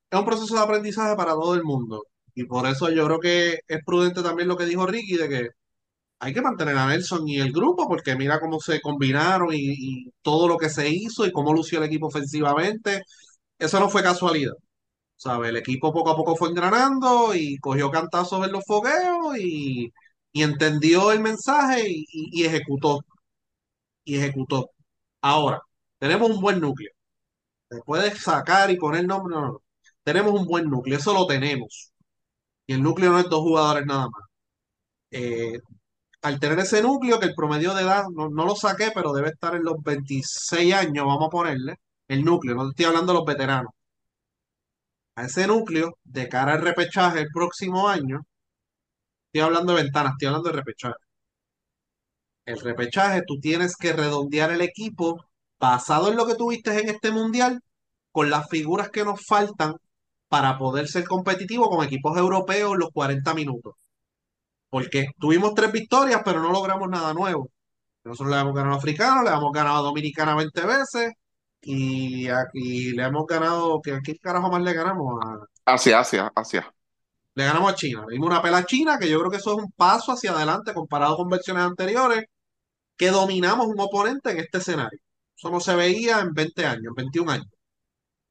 es un proceso de aprendizaje para todo el mundo. Y por eso yo creo que es prudente también lo que dijo Ricky, de que hay que mantener a Nelson y el grupo, porque mira cómo se combinaron y todo lo que se hizo y cómo lució el equipo ofensivamente. Eso no fue casualidad. ¿Sabe? El equipo poco a poco fue engranando y cogió cantazos en los fogueos y, y entendió el mensaje y, y- ejecutó. Y ejecutó. Ahora, tenemos un buen núcleo. Se puede sacar y poner nombre, no, no, no. Tenemos un buen núcleo, eso lo tenemos. Y el núcleo no es dos jugadores nada más. Eh, al tener ese núcleo, que el promedio de edad, no, no lo saqué, pero debe estar en los 26 años, vamos a ponerle, el núcleo, no estoy hablando de los veteranos. A ese núcleo, de cara al repechaje el próximo año, estoy hablando de ventanas, estoy hablando de repechaje. El repechaje, tú tienes que redondear el equipo basado en lo que tuviste en este mundial, con las figuras que nos faltan para poder ser competitivo con equipos europeos los 40 minutos. Porque tuvimos tres victorias, pero no logramos nada nuevo. Nosotros le hemos ganado a Africano, le hemos ganado a Dominicana 20 veces y aquí le hemos ganado, ¿a quién carajo más le ganamos? A, Hacia, hacia, hacia. le ganamos a China. Le dimos una pela a China, que yo creo que eso es un paso hacia adelante comparado con versiones anteriores, que dominamos un oponente en este escenario. Eso no se veía en 20 años, en 21 años.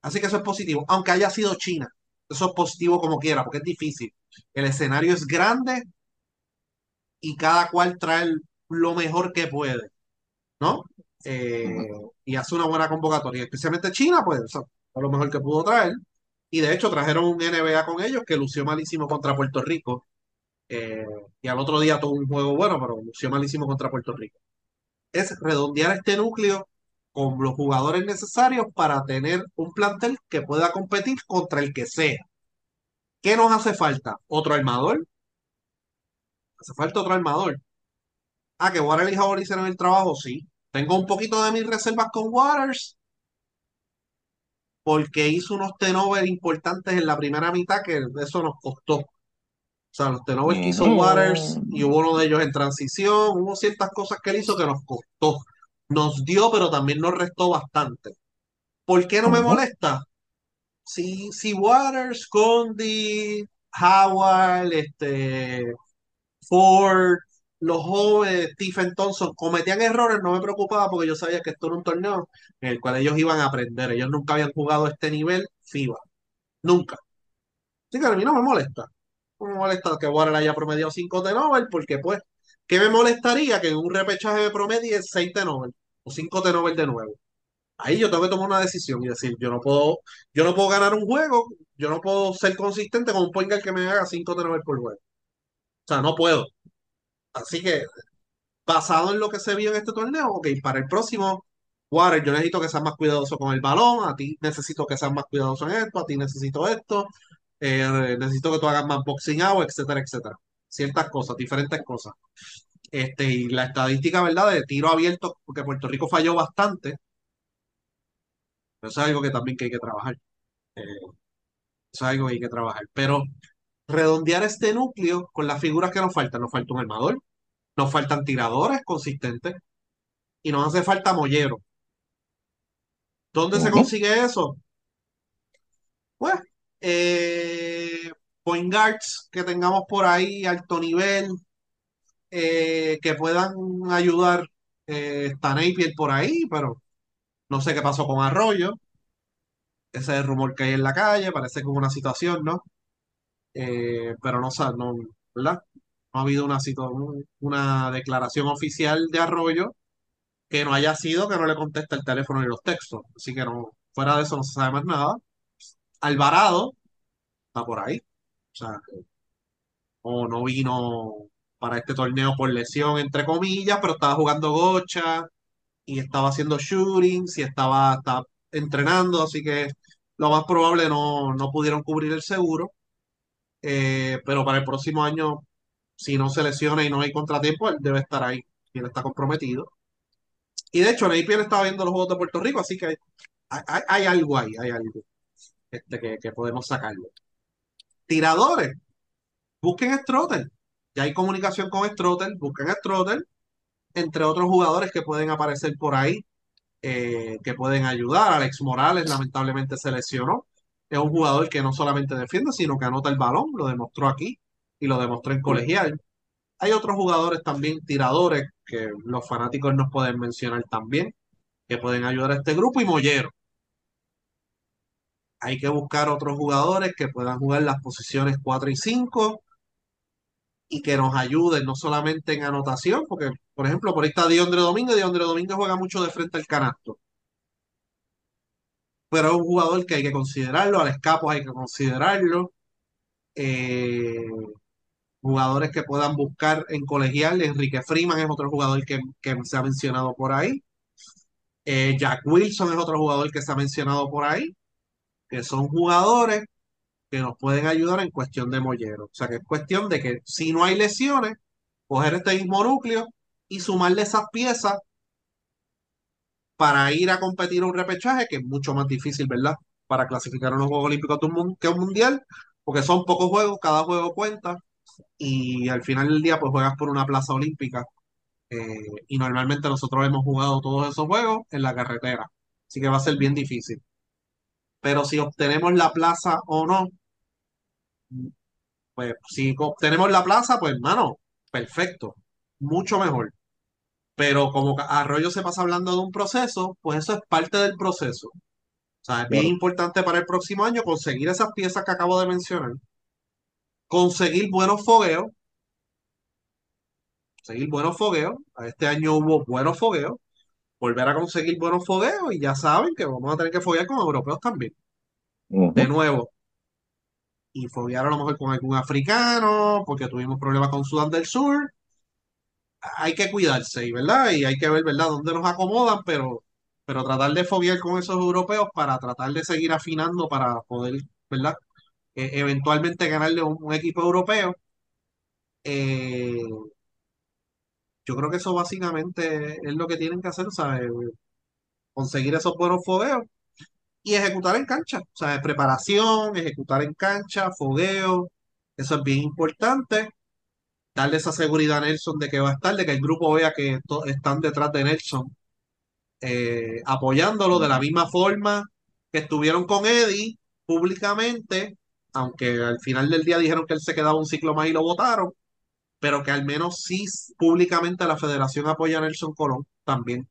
Así que eso es positivo, aunque haya sido China. Eso es positivo como quiera, porque es difícil. El escenario es grande y cada cual trae lo mejor que puede, ¿no? Eh, y hace una buena convocatoria, especialmente China, pues, o sea, a lo mejor que pudo traer. Y de hecho trajeron un NBA con ellos que lució malísimo contra Puerto Rico. Eh, y al otro día tuvo un juego bueno, pero lució malísimo contra Puerto Rico. Es redondear este núcleo con los jugadores necesarios para tener un plantel que pueda competir contra el que sea. ¿Qué nos hace falta? ¿Otro armador? Hace falta otro armador. Ah, que Waters y Howard hicieron el trabajo, sí. Tengo un poquito de mis reservas con Waters porque hizo unos tenovers importantes en la primera mitad que eso nos costó. O sea, los tenovers que hizo. Waters y hubo uno de ellos en transición, hubo ciertas cosas que él hizo que nos costó. Nos dio, pero también nos restó bastante. ¿Por qué no me molesta? Si, si Waters, Condi, Howard, este, Ford, los jóvenes, Stephen Thompson, cometían errores, no me preocupaba porque yo sabía que esto era un torneo en el cual ellos iban a aprender. Ellos nunca habían jugado este nivel FIBA. Nunca. Así que a mí no me molesta. No me molesta que Warren haya promediado 5 de Nobel, porque pues, ¿qué me molestaría que en un repechaje de promedio 6 de Nobel o 5 de Nobel de nuevo? Ahí yo tengo que tomar una decisión y decir, yo no puedo, yo no puedo ganar un juego, yo no puedo ser consistente con un point guard que me haga 5 de Nobel por juego. O sea, no puedo. Así que basado en lo que se vio en este torneo, ok, para el próximo, Water, yo necesito que seas más cuidadoso con el balón, a ti necesito que seas más cuidadoso en esto, a ti necesito esto, eh, necesito que tú hagas más boxing out, etcétera, etcétera. Ciertas cosas, diferentes cosas. Este, y la estadística, ¿verdad? De tiro abierto, porque Puerto Rico falló bastante, eso es algo que también que hay que trabajar. Eh, eso es algo que hay que trabajar. Pero redondear este núcleo con las figuras que nos faltan. Nos falta un armador, nos faltan tiradores consistentes y nos hace falta mollero. ¿Dónde se consigue eso? Pues, eh, point guards que tengamos por ahí, alto nivel, eh, que puedan ayudar. Eh, está Napier por ahí, pero no sé qué pasó con Arroyo. Ese es el rumor que hay en la calle, parece que hubo una situación, ¿no? Eh, pero no, sa- no, ¿verdad? No ha habido una, una declaración oficial de Arroyo que no haya sido que no le contesta el teléfono ni los textos. Así que no, fuera de eso no se sabe más nada. Alvarado está por ahí. O sea, o no vino para este torneo por lesión, entre comillas, pero estaba jugando gocha y estaba haciendo shootings y estaba, estaba entrenando, así que lo más probable no, no pudieron cubrir el seguro. Eh, pero para el próximo año, si no se lesiona y no hay contratiempo, él debe estar ahí y él está comprometido. Y de hecho, Napier estaba viendo los Juegos de Puerto Rico, así que hay, hay- algo ahí, hay algo este, que, que podemos sacarlo. Tiradores, busquen Strotter. Ya hay comunicación con Strotter, busquen Strotter, entre otros jugadores que pueden aparecer por ahí, eh, que pueden ayudar. Alex Morales lamentablemente se lesionó. Es un jugador que no solamente defiende, sino que anota el balón, lo demostró aquí y lo demostró en colegial. Hay otros jugadores también, tiradores, que los fanáticos nos pueden mencionar también, que pueden ayudar a este grupo y Mollero. Hay que buscar otros jugadores que puedan jugar las posiciones 4 y 5 y que nos ayuden no solamente en anotación, porque, por ejemplo, por ahí está Diondre Domínguez, Diondre Domínguez juega mucho de frente al canasto, pero es un jugador que hay que considerarlo, al escapo hay que considerarlo. Eh, jugadores que puedan buscar en colegial. Enrique Freeman es otro jugador que, que se ha mencionado por ahí. Eh, Jack Wilson es otro jugador que se ha mencionado por ahí, que son jugadores que nos pueden ayudar en cuestión de mollero. O sea, que es cuestión de que si no hay lesiones, coger este mismo núcleo y sumarle esas piezas para ir a competir un repechaje, que es mucho más difícil, ¿verdad? Para clasificar a unos Juegos Olímpicos que un mundial, porque son pocos juegos, cada juego cuenta, y al final del día, pues juegas por una plaza olímpica. eh, y normalmente nosotros hemos jugado todos esos juegos en la carretera, así que va a ser bien difícil. Pero si obtenemos la plaza o no, pues si obtenemos la plaza, pues mano, perfecto, mucho mejor. Pero como Arroyo se pasa hablando de un proceso, pues eso es parte del proceso. O sea, es bien Claro. importante para el próximo año conseguir esas piezas que acabo de mencionar, conseguir buenos fogueos, conseguir buenos fogueos. A Este año hubo buenos fogueos, volver a conseguir buenos fogueos y ya saben que vamos a tener que foguear con europeos también. De nuevo, y foguear a lo mejor con algún africano, porque tuvimos problemas con Sudán del Sur. Hay que cuidarse, y ¿verdad? Y hay que ver, ¿verdad?, dónde nos acomodan, pero, pero tratar de foguear con esos europeos para tratar de seguir afinando para poder, ¿verdad? Eh, eventualmente ganarle un, un equipo europeo. Eh, yo creo que eso básicamente es lo que tienen que hacer, ¿sabes? Conseguir esos buenos fogueos y ejecutar en cancha, o sea, preparación, ejecutar en cancha, fogueo, eso es bien importante. darle esa seguridad a Nelson de que va a estar, de que el grupo vea que están detrás de Nelson, eh, apoyándolo de la misma forma que estuvieron con Eddie públicamente, aunque al final del día dijeron que él se quedaba un ciclo más y lo votaron, pero que al menos sí públicamente la federación apoya a Nelson Colón también,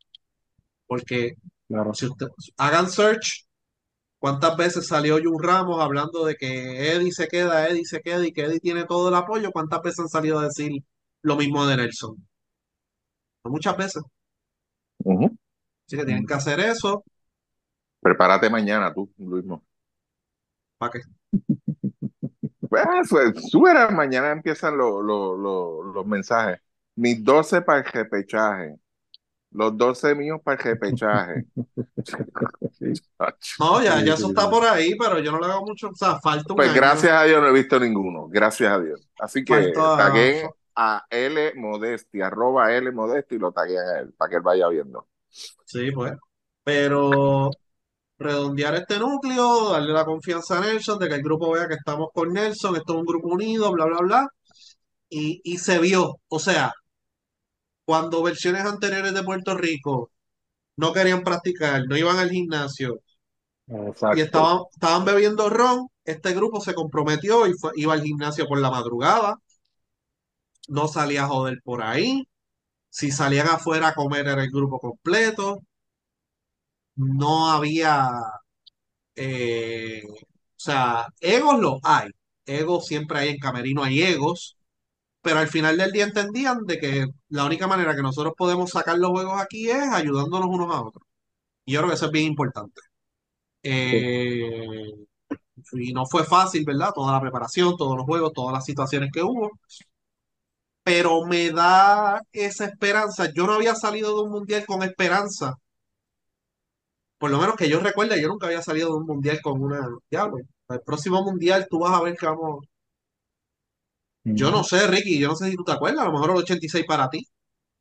porque Claro. si usted, hagan search, ¿cuántas veces salió Jun Ramos hablando de que Eddie se queda, Eddie se queda y que Eddie tiene todo el apoyo? ¿Cuántas veces han salido a decir lo mismo de Nelson? No muchas veces. Ujú. Así que tienen que hacer eso. Prepárate mañana tú, Luismo. ¿Para qué? Pues, pues, verás, mañana empiezan lo- lo- lo- los mensajes. Mis 12 para el repechaje. Los 12 míos para el repechaje. No, ya, ya eso está por ahí, pero yo no le hago mucho. O sea, falta un Pues año. gracias a Dios no he visto ninguno. Gracias a Dios. Así que taguen a L Modesti, arroba L Modesti y lo taguen a él para que él vaya viendo. Sí, pues. Pero redondear este núcleo, darle la confianza a Nelson, de que el grupo vea que estamos con Nelson, esto es un grupo unido, bla, bla, bla. Y, y se vio. O sea, cuando versiones anteriores de Puerto Rico no querían practicar, no iban al gimnasio Exacto. y estaban, estaban bebiendo ron, este grupo se comprometió y fue- iba al gimnasio por la madrugada, no salía a joder por ahí, si salían afuera a comer era el grupo completo, no había, eh, o sea, egos los hay, egos siempre hay en Camerino, hay egos, pero al final del día entendían de que la única manera que nosotros podemos sacar los juegos aquí es ayudándonos unos a otros. Y yo creo que eso es bien importante. Eh, y no fue fácil, ¿verdad? Toda la preparación, todos los juegos, todas las situaciones que hubo, pero me da esa esperanza. Yo no había salido de un mundial con esperanza. Por lo menos que yo recuerde, yo nunca había salido de un mundial con una. Diablo, el próximo mundial tú vas a ver que vamos. Yo no sé, Ricky, yo no sé si tú te acuerdas, a lo mejor el 86 para ti,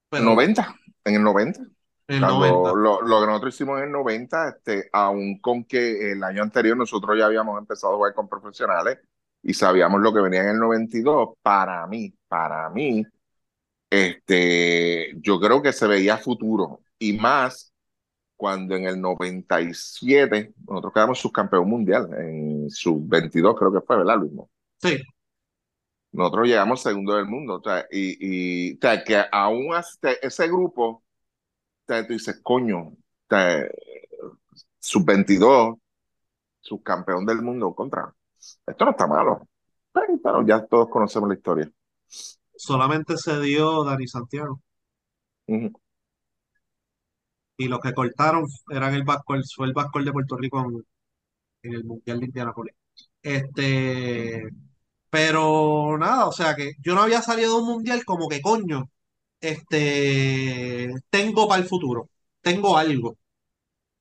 pero 90, en el 90. en el Cuando 90. lo, lo que nosotros hicimos en el 90, este, aun con que el año anterior nosotros ya habíamos empezado a jugar con profesionales y sabíamos lo que venía en el 92, para mí, para mí, este, yo creo que se veía futuro y más cuando en el 97 nosotros quedamos subcampeón mundial en sub-22 creo que fue, ¿verdad, Luis? Sí, Nosotros llegamos segundo del mundo, o sea, y, y o sea, que aún hasta ese grupo, o sea, tú dices, coño, o sea, sub-22, subcampeón del mundo contra. Esto no está malo. Pero, ya todos conocemos la historia. solamente se dio Dani Santiago. Ujú. Y los que cortaron eran el Vasco, fue el Vasco de Puerto Rico en, en el Mundial de Indianápolis. Este, Pero nada, o sea que yo no había salido de un mundial como que coño, este, tengo para el futuro, tengo algo,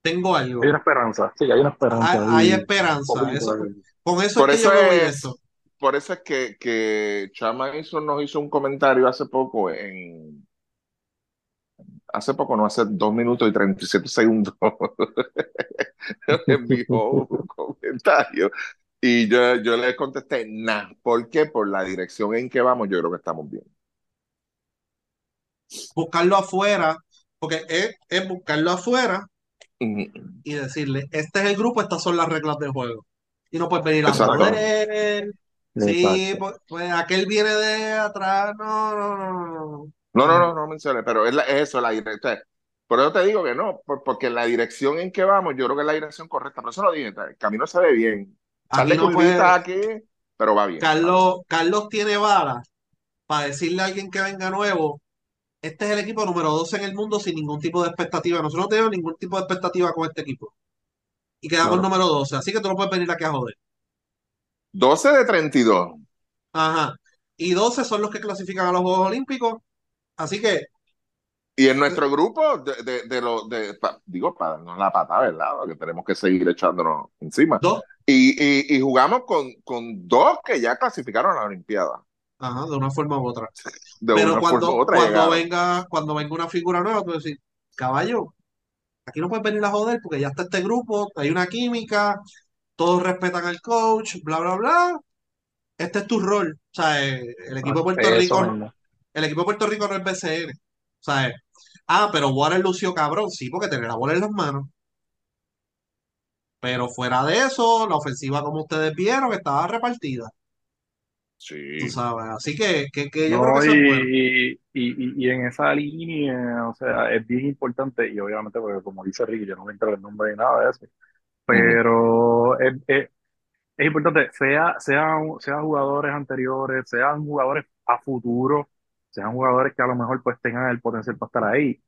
tengo Hay algo, una esperanza, sí, hay una hay, esperanza hay esperanza, poquito eso, con eso es Por que yo eso es, esto. por eso es que, que Chama hizo, nos hizo un comentario hace poco en, hace poco, no, hace dos minutos y 37 segundos, envió un comentario y yo, yo le contesté, nah, ¿por qué? Por la dirección en que vamos, yo creo que estamos bien. Buscarlo afuera, porque es, es buscarlo afuera y decirle, este es el grupo, estas son las reglas del juego. Y no puedes venir a Exacto. joder, sí, pues, pues aquel viene de atrás, no, no, no, no, no. No, no, no, mencioné, pero es, la- es eso, la dirección. Por eso te digo que no, por- porque la dirección en que vamos, yo creo que es la dirección correcta. Por eso lo dije, el camino se ve bien. De no puede, aquí, pero va bien. Carlos, Carlos tiene bala para decirle a alguien que venga nuevo, este es el equipo número 12 en el mundo sin ningún tipo de expectativa. Nosotros no tenemos ningún tipo de expectativa con este equipo. Y quedamos Claro. número 12, así que tú no puedes venir aquí a joder. 12 de 32. Ajá. Y 12 son los que clasifican a los Juegos Olímpicos. Así que, Y en nuestro grupo, de, de, de lo, de, pa- digo, para darnos la pata, ¿verdad? Porque tenemos que seguir echándonos encima. dos, Y, y, y jugamos con, con dos que ya clasificaron a la Olimpiada. ajá, de una forma u otra. De Pero una forma cuando, u otra cuando venga, cuando venga una figura nueva, tú decir, caballo, aquí no puedes venir a joder porque ya está este grupo, hay una química, todos respetan al coach, bla, bla, bla. Este es tu rol. O sea, eh, el equipo de Puerto Eso Rico, mismo. El equipo de Puerto Rico no es BCN. O sea, eh, ah, pero Warren lució cabrón, sí, porque tenía la bola en las manos. Pero fuera de eso, la ofensiva, como ustedes vieron, estaba repartida. Tú Sí. sabes. Así que, que, que yo creo que eso es bueno. y, y, y, y en esa línea, o sea, es bien importante, y obviamente, porque como dice Ricky, yo no me entro el nombre ni nada de eso, pero es, es, es importante, sea, sean, sean jugadores anteriores, sean jugadores a futuro, sean jugadores que a lo mejor pues tengan el potencial para estar ahí,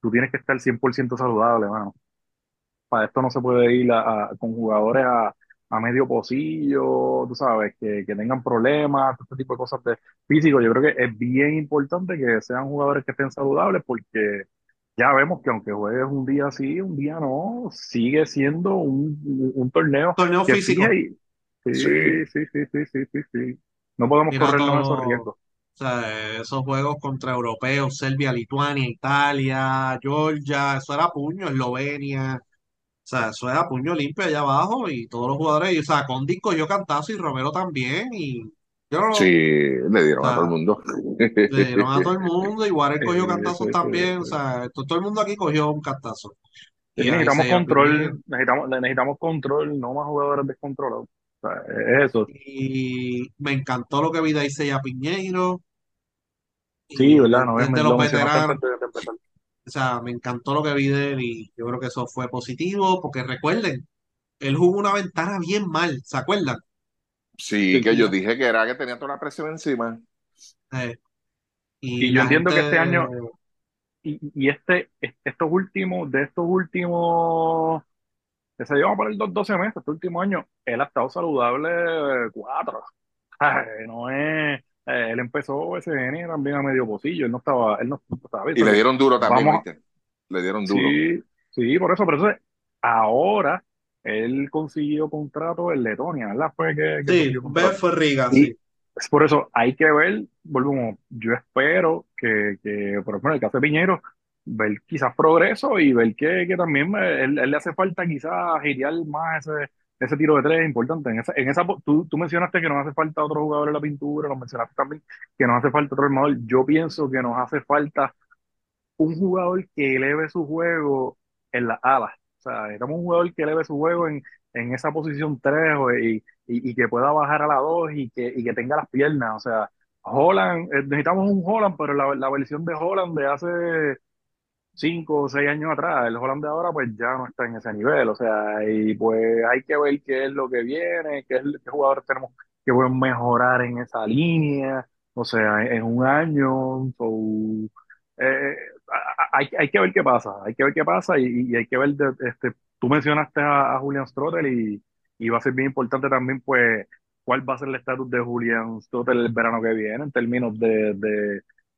tú tienes que estar 100% saludable, mano. Para esto no se puede ir a- a- con jugadores a, a medio pocillo, tú sabes, que, que tengan problemas, todo este tipo de cosas de físico. Yo creo que es bien importante que sean jugadores que estén saludables porque ya vemos que aunque juegues un día sí, un día no, sigue siendo un, un torneo Torneo que físico. Sí. sí, sí, sí, sí, sí, sí, sí. No podemos Mira corrernos esos todo, riesgos. O sea, esos juegos contra europeos, Serbia, Lituania, Italia, Georgia, eso era puño, Eslovenia, o sea, eso era puño limpio allá abajo y todos los jugadores, y, o sea, Condi cogió cantazo y Romero también, y yo no, Sí, le o dieron a todo el mundo. le dieron a todo el mundo, y Warren cogió cantazos también, o sea, to- todo el mundo aquí cogió un cantazo. Y necesitamos control, necesitamos, necesitamos control, no más jugadores descontrolados. Sea, es eso. Y me encantó lo que vi de Isaiah Piñeiro, Sí, y ¿verdad? No, de- de lo los veteranos. O sea, me encantó lo que vi de él y yo creo que eso fue positivo, porque recuerden, él jugó una ventana bien mal, ¿se acuerdan? Sí, Sí. que yo dije que era que tenía toda la presión encima. eh, y Y yo entiendo que este año, y, y este, estos últimos, de estos últimos, que se llevan por el 12 meses, este último año, él ha estado saludable cuatro. Ay, no es, eh, él empezó SN también a medio pocillo, él no estaba, él no estaba bien, Y le dieron duro también, vamos, ¿viste? Le dieron duro. sí, sí, por eso, pero eso es- ahora él consiguió contrato en Letonia, ¿verdad? Fue que, que sí, fue Riga, sí. es por eso hay que ver, volvemos, yo espero que, que, por ejemplo, en el caso de Piñero, ver quizás progreso y ver que, que también eh, él, él le hace falta quizás girar más ese, ese tiro de tres importante. En esa, en esa, tú, tú mencionaste que nos hace falta otro jugador en la pintura, nos mencionaste también que nos hace falta otro armador. Yo pienso que nos hace falta un jugador que eleve su juego en las alas. O sea, necesitamos un jugador que eleve su juego en, en esa posición 3 o- y, y, y que pueda bajar a la 2 y que, y que tenga las piernas. O sea, Holland, eh, necesitamos un Holland, pero la, la versión de Holland de hace 5 o 6 años atrás, el Holland de ahora pues ya no está en ese nivel. O sea, y pues hay que ver qué es lo que viene, qué, es, qué jugadores tenemos que pueden mejorar en esa línea. O sea, en, un año. So, eh, a- hay, hay que ver qué pasa, hay que ver qué pasa y, y hay que ver, de- este, tú mencionaste a, a Julian Strottel y, y va a ser bien importante también pues cuál va a ser el estatus de Julián Stotter el verano que viene en términos de,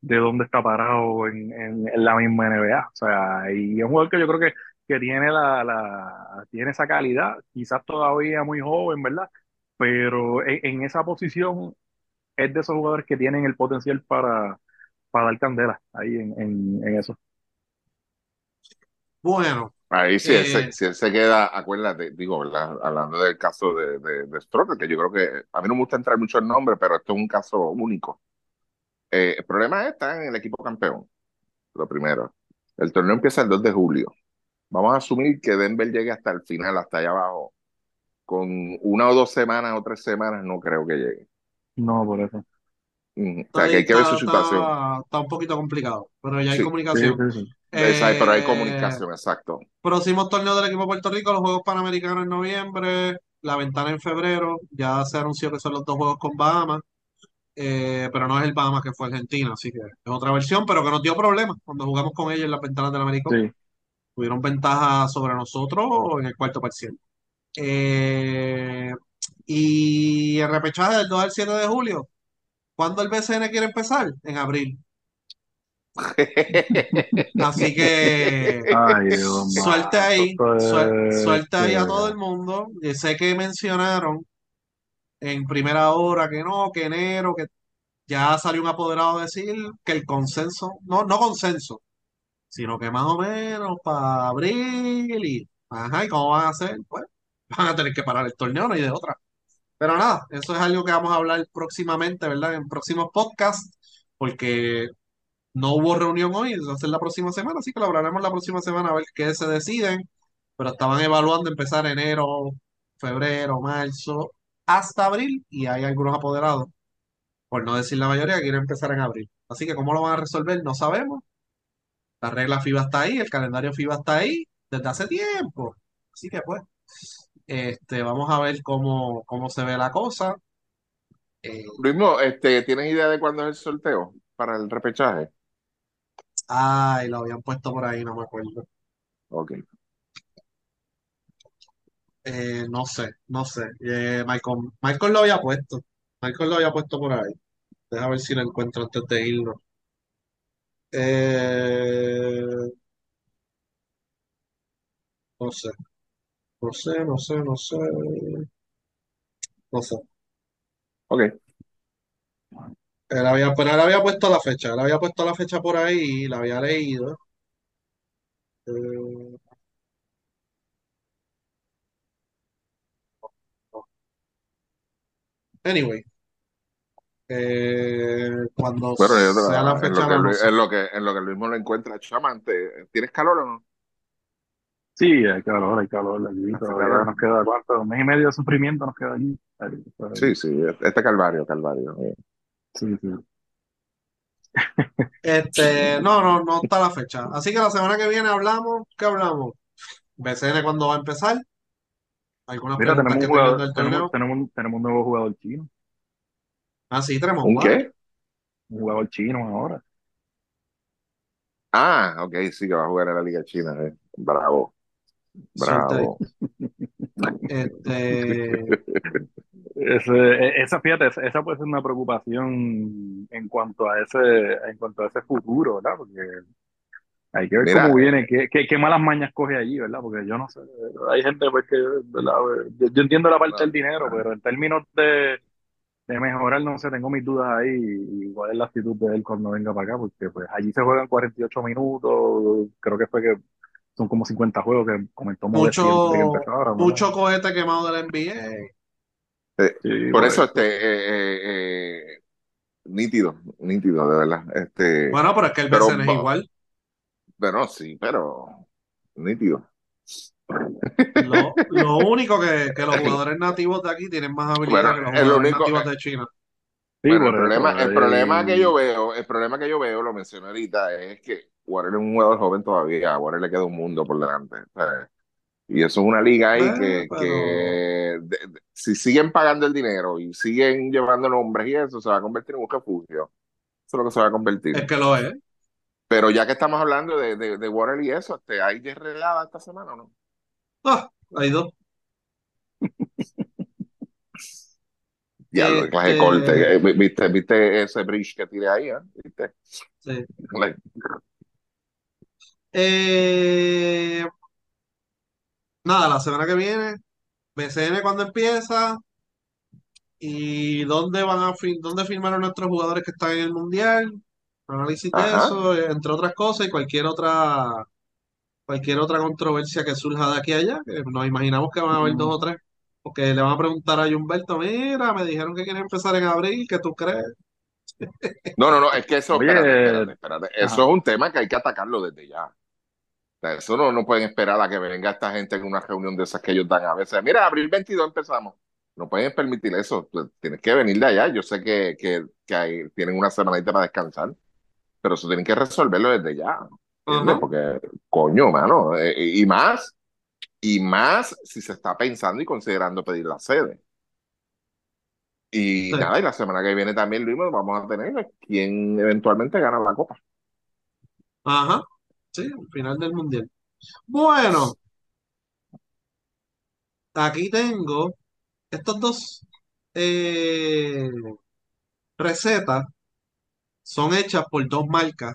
de dónde está parado en, en, en la misma NBA. O sea, y es un jugador que yo creo que, que tiene, la, la, tiene esa calidad, quizás todavía muy joven, ¿verdad? Pero en, en esa posición es de esos jugadores que tienen el potencial para, para dar candela ahí en, en, en eso. Bueno, Ahí si él, se, eh, si él se queda, acuérdate, digo, ¿verdad? Hablando del caso de, de, de Stroker, que yo creo que a mí no me gusta entrar mucho en nombre, pero esto es un caso único. Eh, el problema está en el equipo campeón, lo primero. El torneo empieza el 2 de julio. Vamos a asumir que Denver llegue hasta el final, hasta allá abajo. Con una o dos semanas o tres semanas, no creo que llegue. No, por eso. Mm, O sea, ahí que hay que ver está, su situación. está, está un poquito complicado, pero ya hay Sí, comunicación. sí, sí. Esa- pero hay Eh, comunicación, exacto. próximos torneos del equipo de Puerto Rico, los Juegos Panamericanos en noviembre, la ventana en febrero, ya se anunció que son los dos juegos con Bahamas, eh, pero no es el Bahamas que fue Argentina, así que es otra versión, pero que nos dio problemas cuando jugamos con ellos en las ventanas del Americano. Sí. Tuvieron ventaja sobre nosotros en el cuarto parcial. Eh, y el repechaje del 2 al 7 de julio. ¿Cuándo el BCN quiere empezar? En abril. Así que Ay, Dios mano, ahí, suel- es, suerte ahí a todo el mundo. Yo sé que mencionaron en primera hora que no, que enero, que ya salió un apoderado a decir que el consenso, no, no consenso, sino que más o menos para abril y, ajá, ¿y cómo van a hacer? Pues van a tener que parar el torneo, no hay de otra. Pero nada, eso es algo que vamos a hablar próximamente, ¿verdad? En próximos podcasts, porque no hubo reunión hoy, va a ser la próxima semana, así que lo hablaremos la próxima semana a ver qué se deciden. Pero estaban evaluando empezar enero, febrero, marzo, hasta abril, y hay algunos apoderados, por no decir la mayoría, que quieren empezar en abril. Así que cómo lo van a resolver, no sabemos. La regla FIBA está ahí, el calendario FIBA está ahí desde hace tiempo. Así que pues, este, vamos a ver cómo, cómo se ve la cosa. Eh, Luismo, este, ¿tienes idea de cuándo es el sorteo para el repechaje? ay, lo habían puesto por ahí, no me acuerdo. Ok. Eh, no sé, no sé. Eh, Michael, Michael lo había puesto. Michael lo había puesto por ahí. Deja ver si lo encuentro antes de irnos. Eh, no sé, no sé, no sé, no sé, no sé. Ok. Él había, pero él había puesto la fecha. Él había puesto la fecha por ahí y la había leído. Eh, anyway, eh, cuando Bueno, sea la la- en fecha lo que, Luis- en lo que, en lo que lo encuentra, chamante, ¿tienes calor o no? Sí, hay calor, hay calor aquí. Todavía nos queda cuánto, un mes y medio de sufrimiento nos queda aquí. Ay, pues, Sí, sí, este Calvario, Calvario. eh. Sí, sí. Este, no, no, no está la fecha. Así que la semana que viene hablamos. ¿Qué hablamos? BCN cuándo va a empezar. Algunas Mira, preguntas tenemos que un tengan jugador, del tenemos, torneo. tenemos, un- tenemos un nuevo jugador chino, Ah, sí, tenemos ¿Un cuatro. qué? un jugador chino ahora. Ah, ok, sí, que va a jugar en la Liga China. eh. Bravo, Suerte bravo. Este, Ese, e- esa, fíjate, esa esa puede ser una preocupación en cuanto a ese, en cuanto a ese futuro, ¿verdad? Porque hay que ver Mira, cómo viene, qué, qué, qué malas mañas coge allí, ¿verdad? Porque yo no sé, hay gente pues que, ¿verdad? Yo, yo entiendo la parte del dinero, pero en términos de, de mejorar, no sé, tengo mis dudas ahí y cuál es la actitud de él cuando venga para acá, porque pues allí se juegan 48 minutos, creo que fue que son como 50 juegos que comentó que mucho, mucho cohete quemado del NBA. eh, Sí, por eso, este, eh, eh, eh, nítido, nítido, de verdad. Este, Bueno, pero es que el BCN es igual. Bueno, sí, pero nítido. Lo, lo único que, que los jugadores nativos de aquí tienen más habilidad Bueno, que los es lo jugadores único, nativos de China. Sí, Bueno, el problema, el problema que eh, yo veo, el problema que yo veo, lo mencioné ahorita, es que Warner es un jugador joven todavía, a Warner le queda un mundo por delante. ¿sabes? Y eso es una liga ahí Eh, que, pero que de- de- si siguen pagando el dinero y siguen llevando nombres y eso, se va a convertir en un refugio. Eso es lo que se va a es convertir. que lo es. Pero ya que estamos hablando de, de, de Warner y eso, este, ¿hay desregada esta semana o no? Ah, hay dos. Diablo, qué clase Este, corte. Eh, ¿Viste, viste ese bridge que tiré ahí? eh? ¿Viste? sí. Like, Eh, nada, la semana que viene, BCN cuando empieza y dónde van a dónde firmaron nuestros jugadores que están en el mundial, análisis de Ajá. eso, eh, entre otras cosas y cualquier otra, cualquier otra controversia que surja de aquí a allá, que nos imaginamos que van a haber dos o tres, porque le van a preguntar a Humberto, mira, me dijeron que quieren empezar en abril, ¿qué tú crees? No, no, no, es que eso, espérate, espérate, Oye, espérate. ajá. Eso es un tema que hay que atacarlo desde ya. O sea, eso no, no pueden esperar a que venga esta gente en una reunión de esas que ellos dan a veces. Mira, abril 22 empezamos. No pueden permitir eso. Tú Tienes que venir de allá. Yo sé que, que, que hay- tienen una semanita para descansar, pero eso tienen que resolverlo desde ya. Ajá. Porque, coño, mano. eh, y más, y más si se está pensando y considerando pedir la sede. Y Sí. nada, y la semana que viene también, Luis, vamos a tener quien eventualmente gana la copa. Ajá, sí, al final del mundial. Bueno, aquí tengo estos dos eh, recetas, son hechas por dos marcas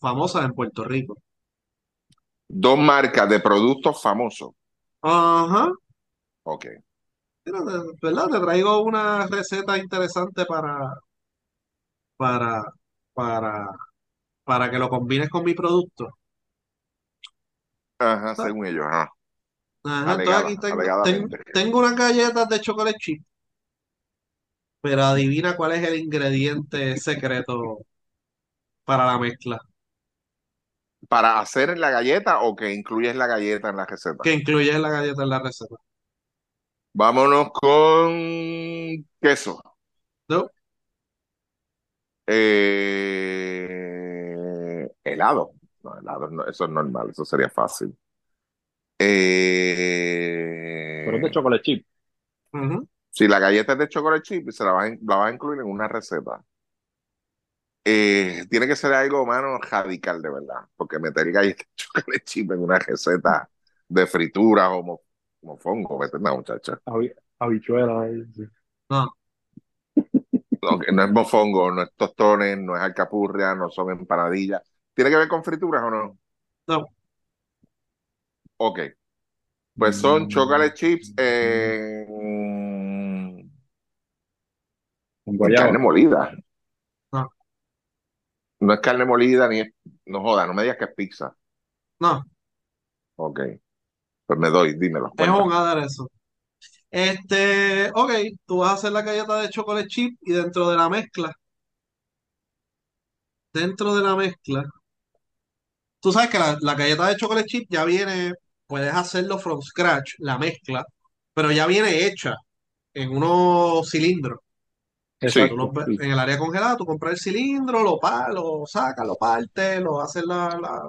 famosas en Puerto Rico. Dos marcas de productos famosos. Ajá, Ok. mira, ¿verdad? Te traigo una receta interesante para, para, para, para que lo combines con mi producto. Ajá, según ellos, ajá. Ajá, entonces aquí Alegada, tengo, ten- alegadamente. tengo unas galletas de chocolate chip, pero adivina cuál es el ingrediente secreto para la mezcla. ¿Para hacer la galleta o que incluyes la galleta en la receta? que incluyes la galleta en la receta. Vámonos con queso. ¿No? Eh, helado. No, helado, no, eso es normal, eso sería fácil. Eh, Pero es de chocolate chip. Si la galleta es de chocolate chip, se la vas a, la vas a incluir en una receta. Eh, tiene que ser algo, mano, radical de verdad, porque meter galletas de chocolate chip en una receta de fritura o mo- mofongo, vete, no, muchacha. Habi- Habichuela. sí. No, No, no es mofongo, no es tostones, no es alcapurria, no son empanadillas. ¿Tiene que ver con frituras o no? no. Ok. Pues son chocolate chips en, En carne molida. No, No es carne molida ni es, no joda, no me digas que es pizza. no, Ok. Pues me doy, dímelo, es un aderezo. Este, ok, tú vas a hacer la galleta de chocolate chip y dentro de la mezcla, dentro de la mezcla, tú sabes que la, la galleta de chocolate chip ya viene, puedes hacerlo from scratch, la mezcla, pero ya viene hecha en unos cilindros. Exacto. en el área congelada, tú compras el cilindro, lo, lo sacas, lo partes, lo haces la, la-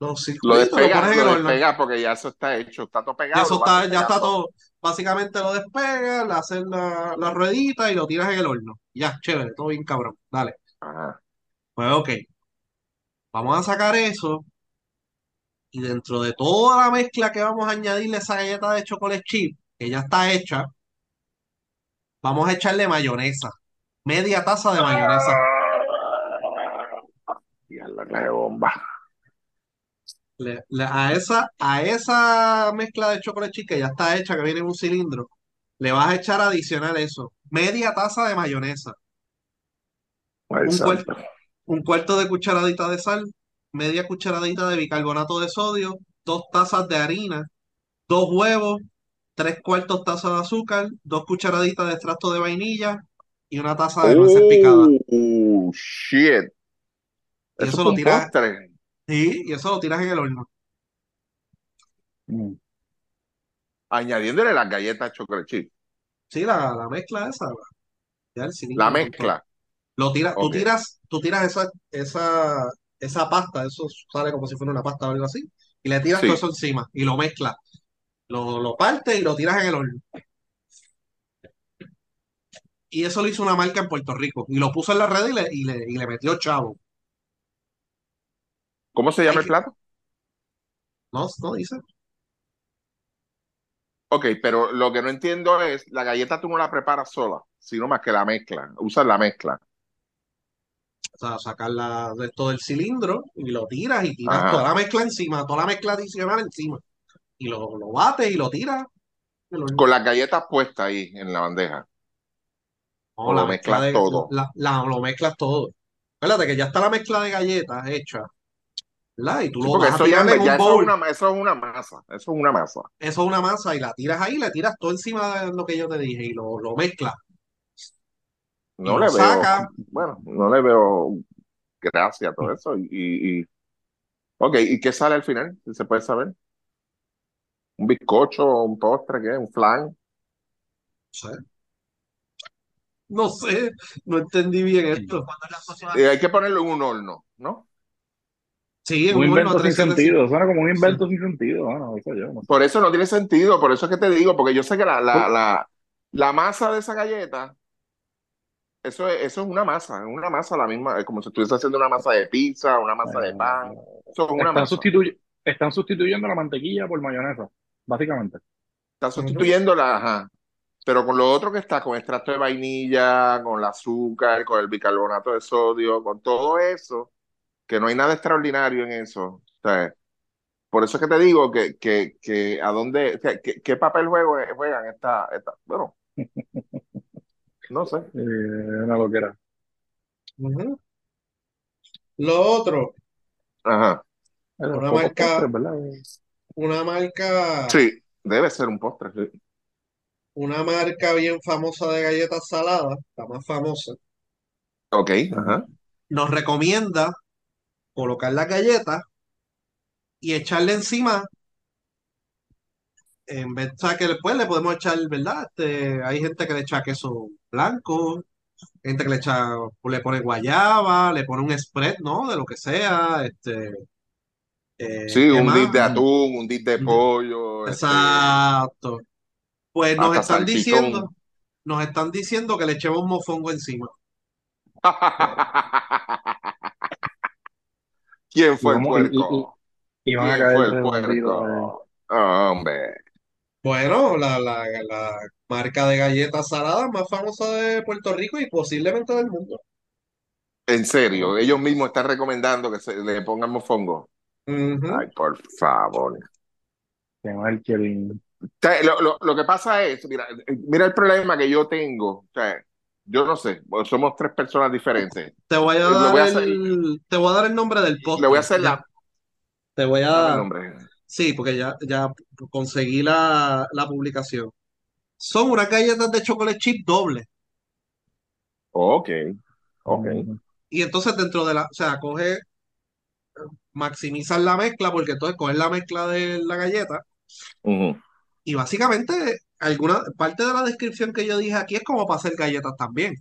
los lo circuitos, lo despega, lo horno. despega porque ya eso está hecho, está todo pegado, eso lo está, ya está todo. Básicamente lo despegas, le haces la, la ruedita y lo tiras en el horno. Ya, chévere, todo bien cabrón. Dale. Ajá. Pues ok, vamos a sacar eso y dentro de toda la mezcla que vamos a añadirle esa galleta de chocolate chip, que ya está hecha, vamos a echarle mayonesa. Media taza de mayonesa. Diablo, qué bomba. Le- le- a esa, a esa mezcla de chocolate chip que ya está hecha, que viene en un cilindro, le vas a echar adicional eso. Media taza de mayonesa. Ay, Un, cuar- santo. un cuarto de cucharadita de sal, media cucharadita de bicarbonato de sodio, dos tazas de harina, dos huevos, tres cuartos tazas de azúcar, dos cucharaditas de extracto de vainilla y una taza de nueces picadas. Oh, shit. Y Eso eso es lo tiras, postre. sí, y eso lo tiras en el horno. Mm. Añadiéndole las galletas chocolate chip. Sí, la, la mezcla esa, La todo. mezcla. Lo tiras, tú Ok. tiras, tú tiras esa, esa, esa pasta, eso sale como si fuera una pasta o algo así, y le tiras todo eso encima y lo mezclas. Lo, lo partes y lo tiras en el horno. Y eso lo hizo una marca en Puerto Rico. Y lo puso en la red y le, y le, y le metió chavo. ¿Cómo se Hay llama el que, plato? no, no dice. Ok, pero lo que no entiendo es, la galleta tú no la preparas sola, sino más que la mezcla, usas la mezcla. O sea, sacarla de todo el cilindro y lo tiras y tiras Ajá. toda la mezcla encima, toda la mezcla adicional encima. Y lo, lo bates y lo horno. Con las galletas puestas ahí en la bandeja. No, o la lo mezcla mezclas de, todo. la- la- lo mezclas todo. Acuérdate que ya está la mezcla de galletas hecha, ¿verdad? Y tú Sí, lo vas a eso ya, tirar en un eso es bowl. una, eso es una masa, eso es una masa. Eso es una masa y la tiras ahí, le tiras todo encima de lo que yo te dije y lo, lo mezclas. No le veo, sacas. bueno, no le veo gracia a todo eso. Y, y, y- ok, ¿y qué sale al final? Se puede saber. ¿Un bizcocho, un postre, qué? ¿Un flan? No sé. No sé, no entendí bien esto. Y hay que ponerlo en un horno, ¿no? Sí, en Un un horno invento sin 375. sentido, suena como un Sí. invento sin sentido, bueno, eso yo, no sé. Por eso no tiene sentido, por eso es que te digo, porque yo sé que la, la, Por- la, la masa de esa galleta, eso es, eso es una masa, es una masa la misma, es como si estuviese haciendo una masa de pizza, una masa de pan, eso es una Están, masa. sustituy- están sustituyendo la mantequilla por mayonesa, básicamente. Está sustituyendo la, ajá. Pero con lo otro que está, con extracto de vainilla, con el azúcar, con el bicarbonato de sodio, con todo eso, que no hay nada extraordinario en eso. O sea, por eso es que te digo que, que, que a dónde, o sea, que- qué papel juego, juegan esta, esta, bueno, no sé. Eh, una loquera. Ujú. Lo otro, Ajá. Eh, una marca. Una marca, Sí, debe ser un postre. sí. una marca bien famosa de galletas saladas, la más famosa, Ok, ajá. nos recomienda colocar las galletas y echarle encima, en vez de que después le podemos echar, ¿verdad? Este, hay gente que le echa queso blanco, gente que le echa, le pone guayaba, le pone un spread, ¿no? De lo que sea, este, eh, Sí, ¿qué un dip de atún, un dip de dip- pollo, este, Exacto. Pues nos están diciendo, nos están diciendo que le echemos mofongo encima. ¿Quién fue el vamos, y, y, y- puerco? y van a ¿Quién caer fue el redonditos. eh. puerco? Hombre, Bueno, la, la, la marca de galletas saladas más famosa de Puerto Rico y posiblemente del mundo. en serio, ellos mismos están recomendando que se le pongan mofongo. Ay, por favor. El Kevin. O sea, lo, lo- lo que pasa es, mira, mira el problema que yo tengo. O sea, yo no sé, pues somos tres personas diferentes. Te voy a Le dar voy a hacer, el, te voy a dar el nombre del le voy a hacer Ya, la. te voy el a, nombre. sí, porque ya, ya conseguí la, la publicación. Son unas galletas de chocolate chip doble. Ok, ok. Y entonces dentro de la, o sea, coge, maximizar la mezcla, porque entonces coges la mezcla de la galleta y básicamente alguna parte de la descripción que yo dije aquí es como para hacer galletas también.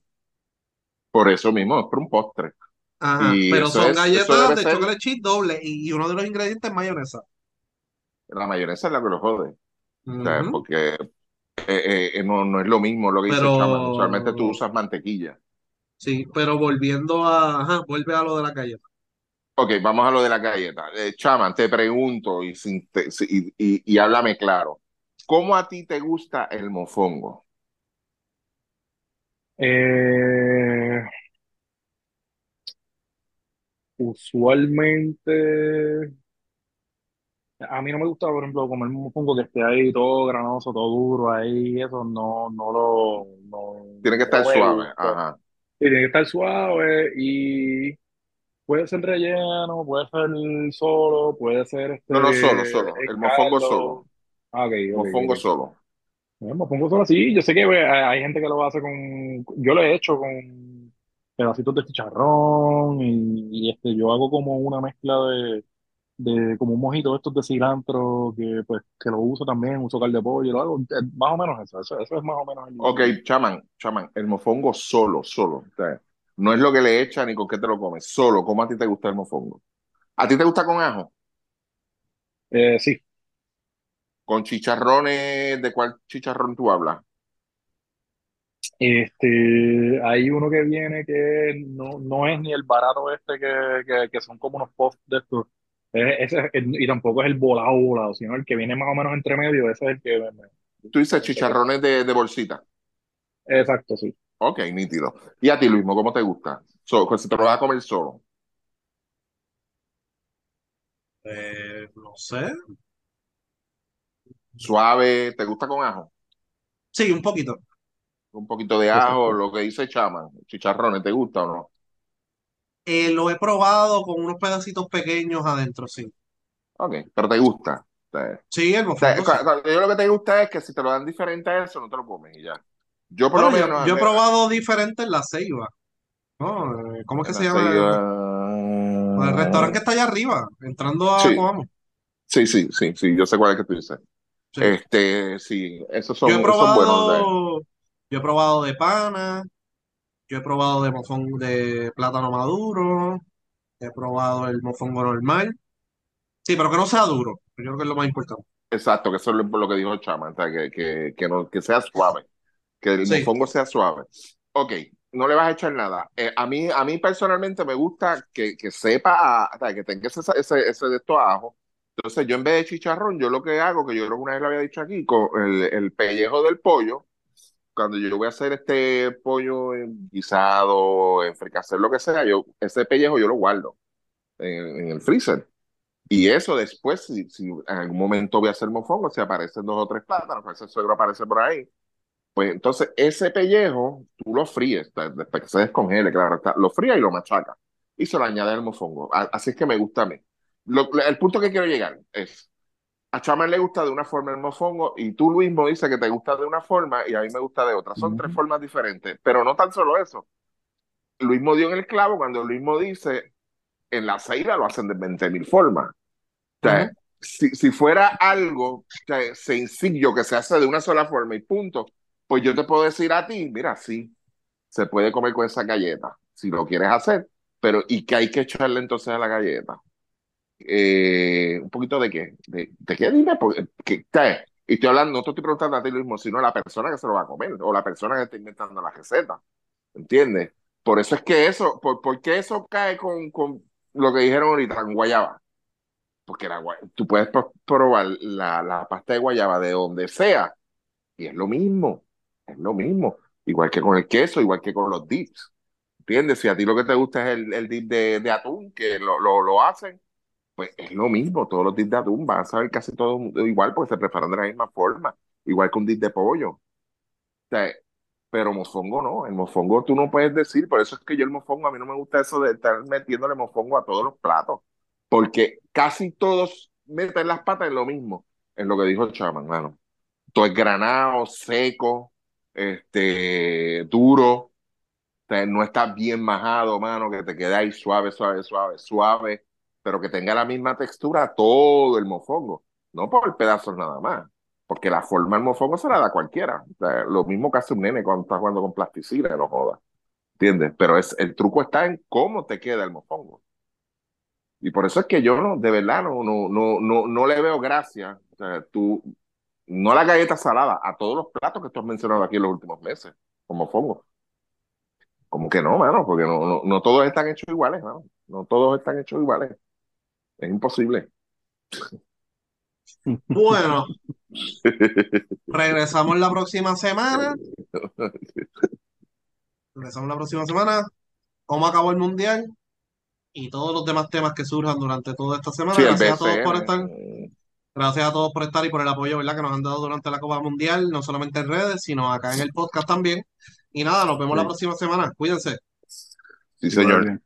Por eso mismo, es por un postre. Ajá, Y pero son es, galletas de ser, chocolate chip doble y, y uno de los ingredientes es mayonesa. la mayonesa es la que lo jode. O sea, Ujú. porque eh, eh, no, no es lo mismo lo que dice Chama. Usualmente tú Pero, usas mantequilla. sí, pero volviendo a, ajá, vuelve a lo de la galleta. Ok, vamos a lo de la galleta. Eh, Chama, te pregunto y, sin te- si- y, y- y háblame claro. ¿Cómo a ti te gusta el mofongo? Eh, usualmente, a mí no me gusta, por ejemplo, comer mofongo que esté ahí todo granoso, todo duro ahí, eso no, no lo, no, Tiene que no estar me suave. gusta. Ajá. Y tiene que estar suave y puede ser relleno, puede ser solo, puede ser No, no, solo, este solo. en El mofongo solo. Ah, ok, Mofongo solo. Bueno, me pongo solo así. Yo sé que pues, hay gente que lo hace con. Yo lo he hecho con pedacitos de chicharrón y, y, este, yo hago como una mezcla de, de como un mojito de estos de cilantro que pues que lo uso también, uso caldo de pollo, lo hago. eh, Más o menos eso. Eso, eso es más o menos el. Ok, chaman, chaman, el mofongo solo, solo. O sea, no es lo que le echan ni con qué te lo comes, solo. ¿Cómo a ti te gusta el mofongo? ¿A ti te gusta con ajo? Eh, sí. ¿Con chicharrones? ¿De cuál chicharrón tú hablas? Este, hay uno que viene que no, no es ni el barato este que, que, que son como unos puffs de estos. Es- ese es- y tampoco es el volado volado, sino el que viene más o menos entre medio, ese es el que me- Tú dices chicharrones de, de bolsita. Exacto, sí. Ok, nítido. ¿Y a ti, Luismo, cómo te gusta? So, pues, si te lo vas a comer solo. Eh, no sé. Suave, ¿te gusta con ajo? Sí, un poquito. Un poquito de ajo, lo que dice Chama, chicharrones, ¿te gusta o no? Eh, lo he probado con unos pedacitos pequeños adentro, sí. Ok, pero te gusta. O Sí, el o sea, mofongo sí. cu- yo lo que te gusta es que si te lo dan diferente a eso, no te lo comes y ya. Yo por Bueno, yo, menos yo he probado diferente en la Ceiba. ¿no? Eh, ¿Cómo es que se la llama? ceiba- El restaurante que está allá arriba, entrando a Sí, Coamo. sí, sí, sí, sí, yo sé cuál es que tú dices. Sí. Este, sí, esos Yo he son, esos son buenos. probado, yo he probado de pana, yo he probado de mofongo de plátano maduro, he probado el mofongo normal. Sí, pero que no sea duro. Yo creo que es lo más importante. Exacto, que eso es lo, lo que dijo Chama, o sea, que, que, que, no, que sea suave, que el Sí. mofongo sea suave. Ok, no le vas a echar nada. Eh, a mí, a mí personalmente me gusta que, que sepa, a- o sea, que tenga ese, ese, ese de estos ajos. Entonces yo en vez de chicharrón, yo lo que hago, que yo creo que una vez lo había dicho aquí, con el, el pellejo del pollo, cuando yo voy a hacer este pollo en guisado, en fricassé, lo que sea, yo, ese pellejo yo lo guardo en, en el freezer. Y eso después, si, si en algún momento voy a hacer mofongo, si aparecen dos o tres plátanos, pues ese suegro aparece por ahí, pues entonces ese pellejo tú lo fríes, después que se descongele, claro, está, lo frías y lo machacas. Y se lo añade al mofongo. Así es que me gusta a mí. Lo- el punto que quiero llegar es, a Chaman le gusta de una forma el mofongo y tú mismo dices que te gusta de una forma y a mí me gusta de otra. Son tres formas diferentes, pero no tan solo eso. Luismo dio en el clavo cuando Luismo dice, en la ceira lo hacen de 20 mil formas. O sea, Ujú. si, si fuera algo o sea, sencillo que se hace de una sola forma y punto, pues yo te puedo decir a ti, mira, sí, se puede comer con esa galleta, si lo quieres hacer, pero ¿y qué hay que echarle entonces a la galleta? Eh, ¿un poquito de qué? ¿De, de qué? Dime, porque, ¿qué- qué? Y estoy hablando, no te estoy preguntando a ti mismo, sino a la persona que se lo va a comer o la persona que está inventando la receta, ¿entiendes? Por eso es que eso, por, ¿por qué eso cae con, lo que dijeron ahorita, con guayaba? Porque la, tú puedes pro- probar la pasta de guayaba de donde sea y es lo mismo, es lo mismo. Igual que con el queso, igual que con los dips. ¿Entiendes? Si a ti lo que te gusta es el, el dip de, atún, que lo, lo, lo hacen, pues es lo mismo. Todos los dips de atún van a saber casi todo igual porque se preparan de la misma forma. Igual que un dip de pollo. O pero mofongo no, el mofongo tú no puedes decir, por eso es que yo el mofongo, a mí no me gusta eso de estar metiéndole mofongo a todos los platos, porque casi todos meten las patas en lo mismo, en lo que dijo Chaman, mano. Todo es granado, seco, este, duro, no está bien majado, mano, que te quede ahí suave, suave, suave, suave, pero que tenga la misma textura todo el mofongo, no por pedazos nada más. Porque la forma del mofongo se la da cualquiera. O sea, lo mismo que hace un nene cuando está jugando con plasticina, no joda. ¿Entiendes? Pero es, el truco está en cómo te queda el mofongo. Y por eso es que yo no, de verdad, no, no, no, no, no le veo gracia. O sea, tú, no a la galleta salada, a todos los platos que tú has mencionado aquí en los últimos meses, con mofongo. Como que no, mano, porque no, no, no todos están hechos iguales, mano. No todos están hechos iguales. Es imposible. Bueno, regresamos la próxima semana. Regresamos la próxima semana. ¿Cómo acabó el mundial? Y todos los demás temas que surjan durante toda esta semana. Sí, Gracias a todos por estar. Gracias a todos por estar y por el apoyo, ¿verdad? Que nos han dado durante la Copa Mundial, no solamente en redes, sino acá en el podcast también. Y nada, nos vemos la próxima semana. Cuídense. sí, señor.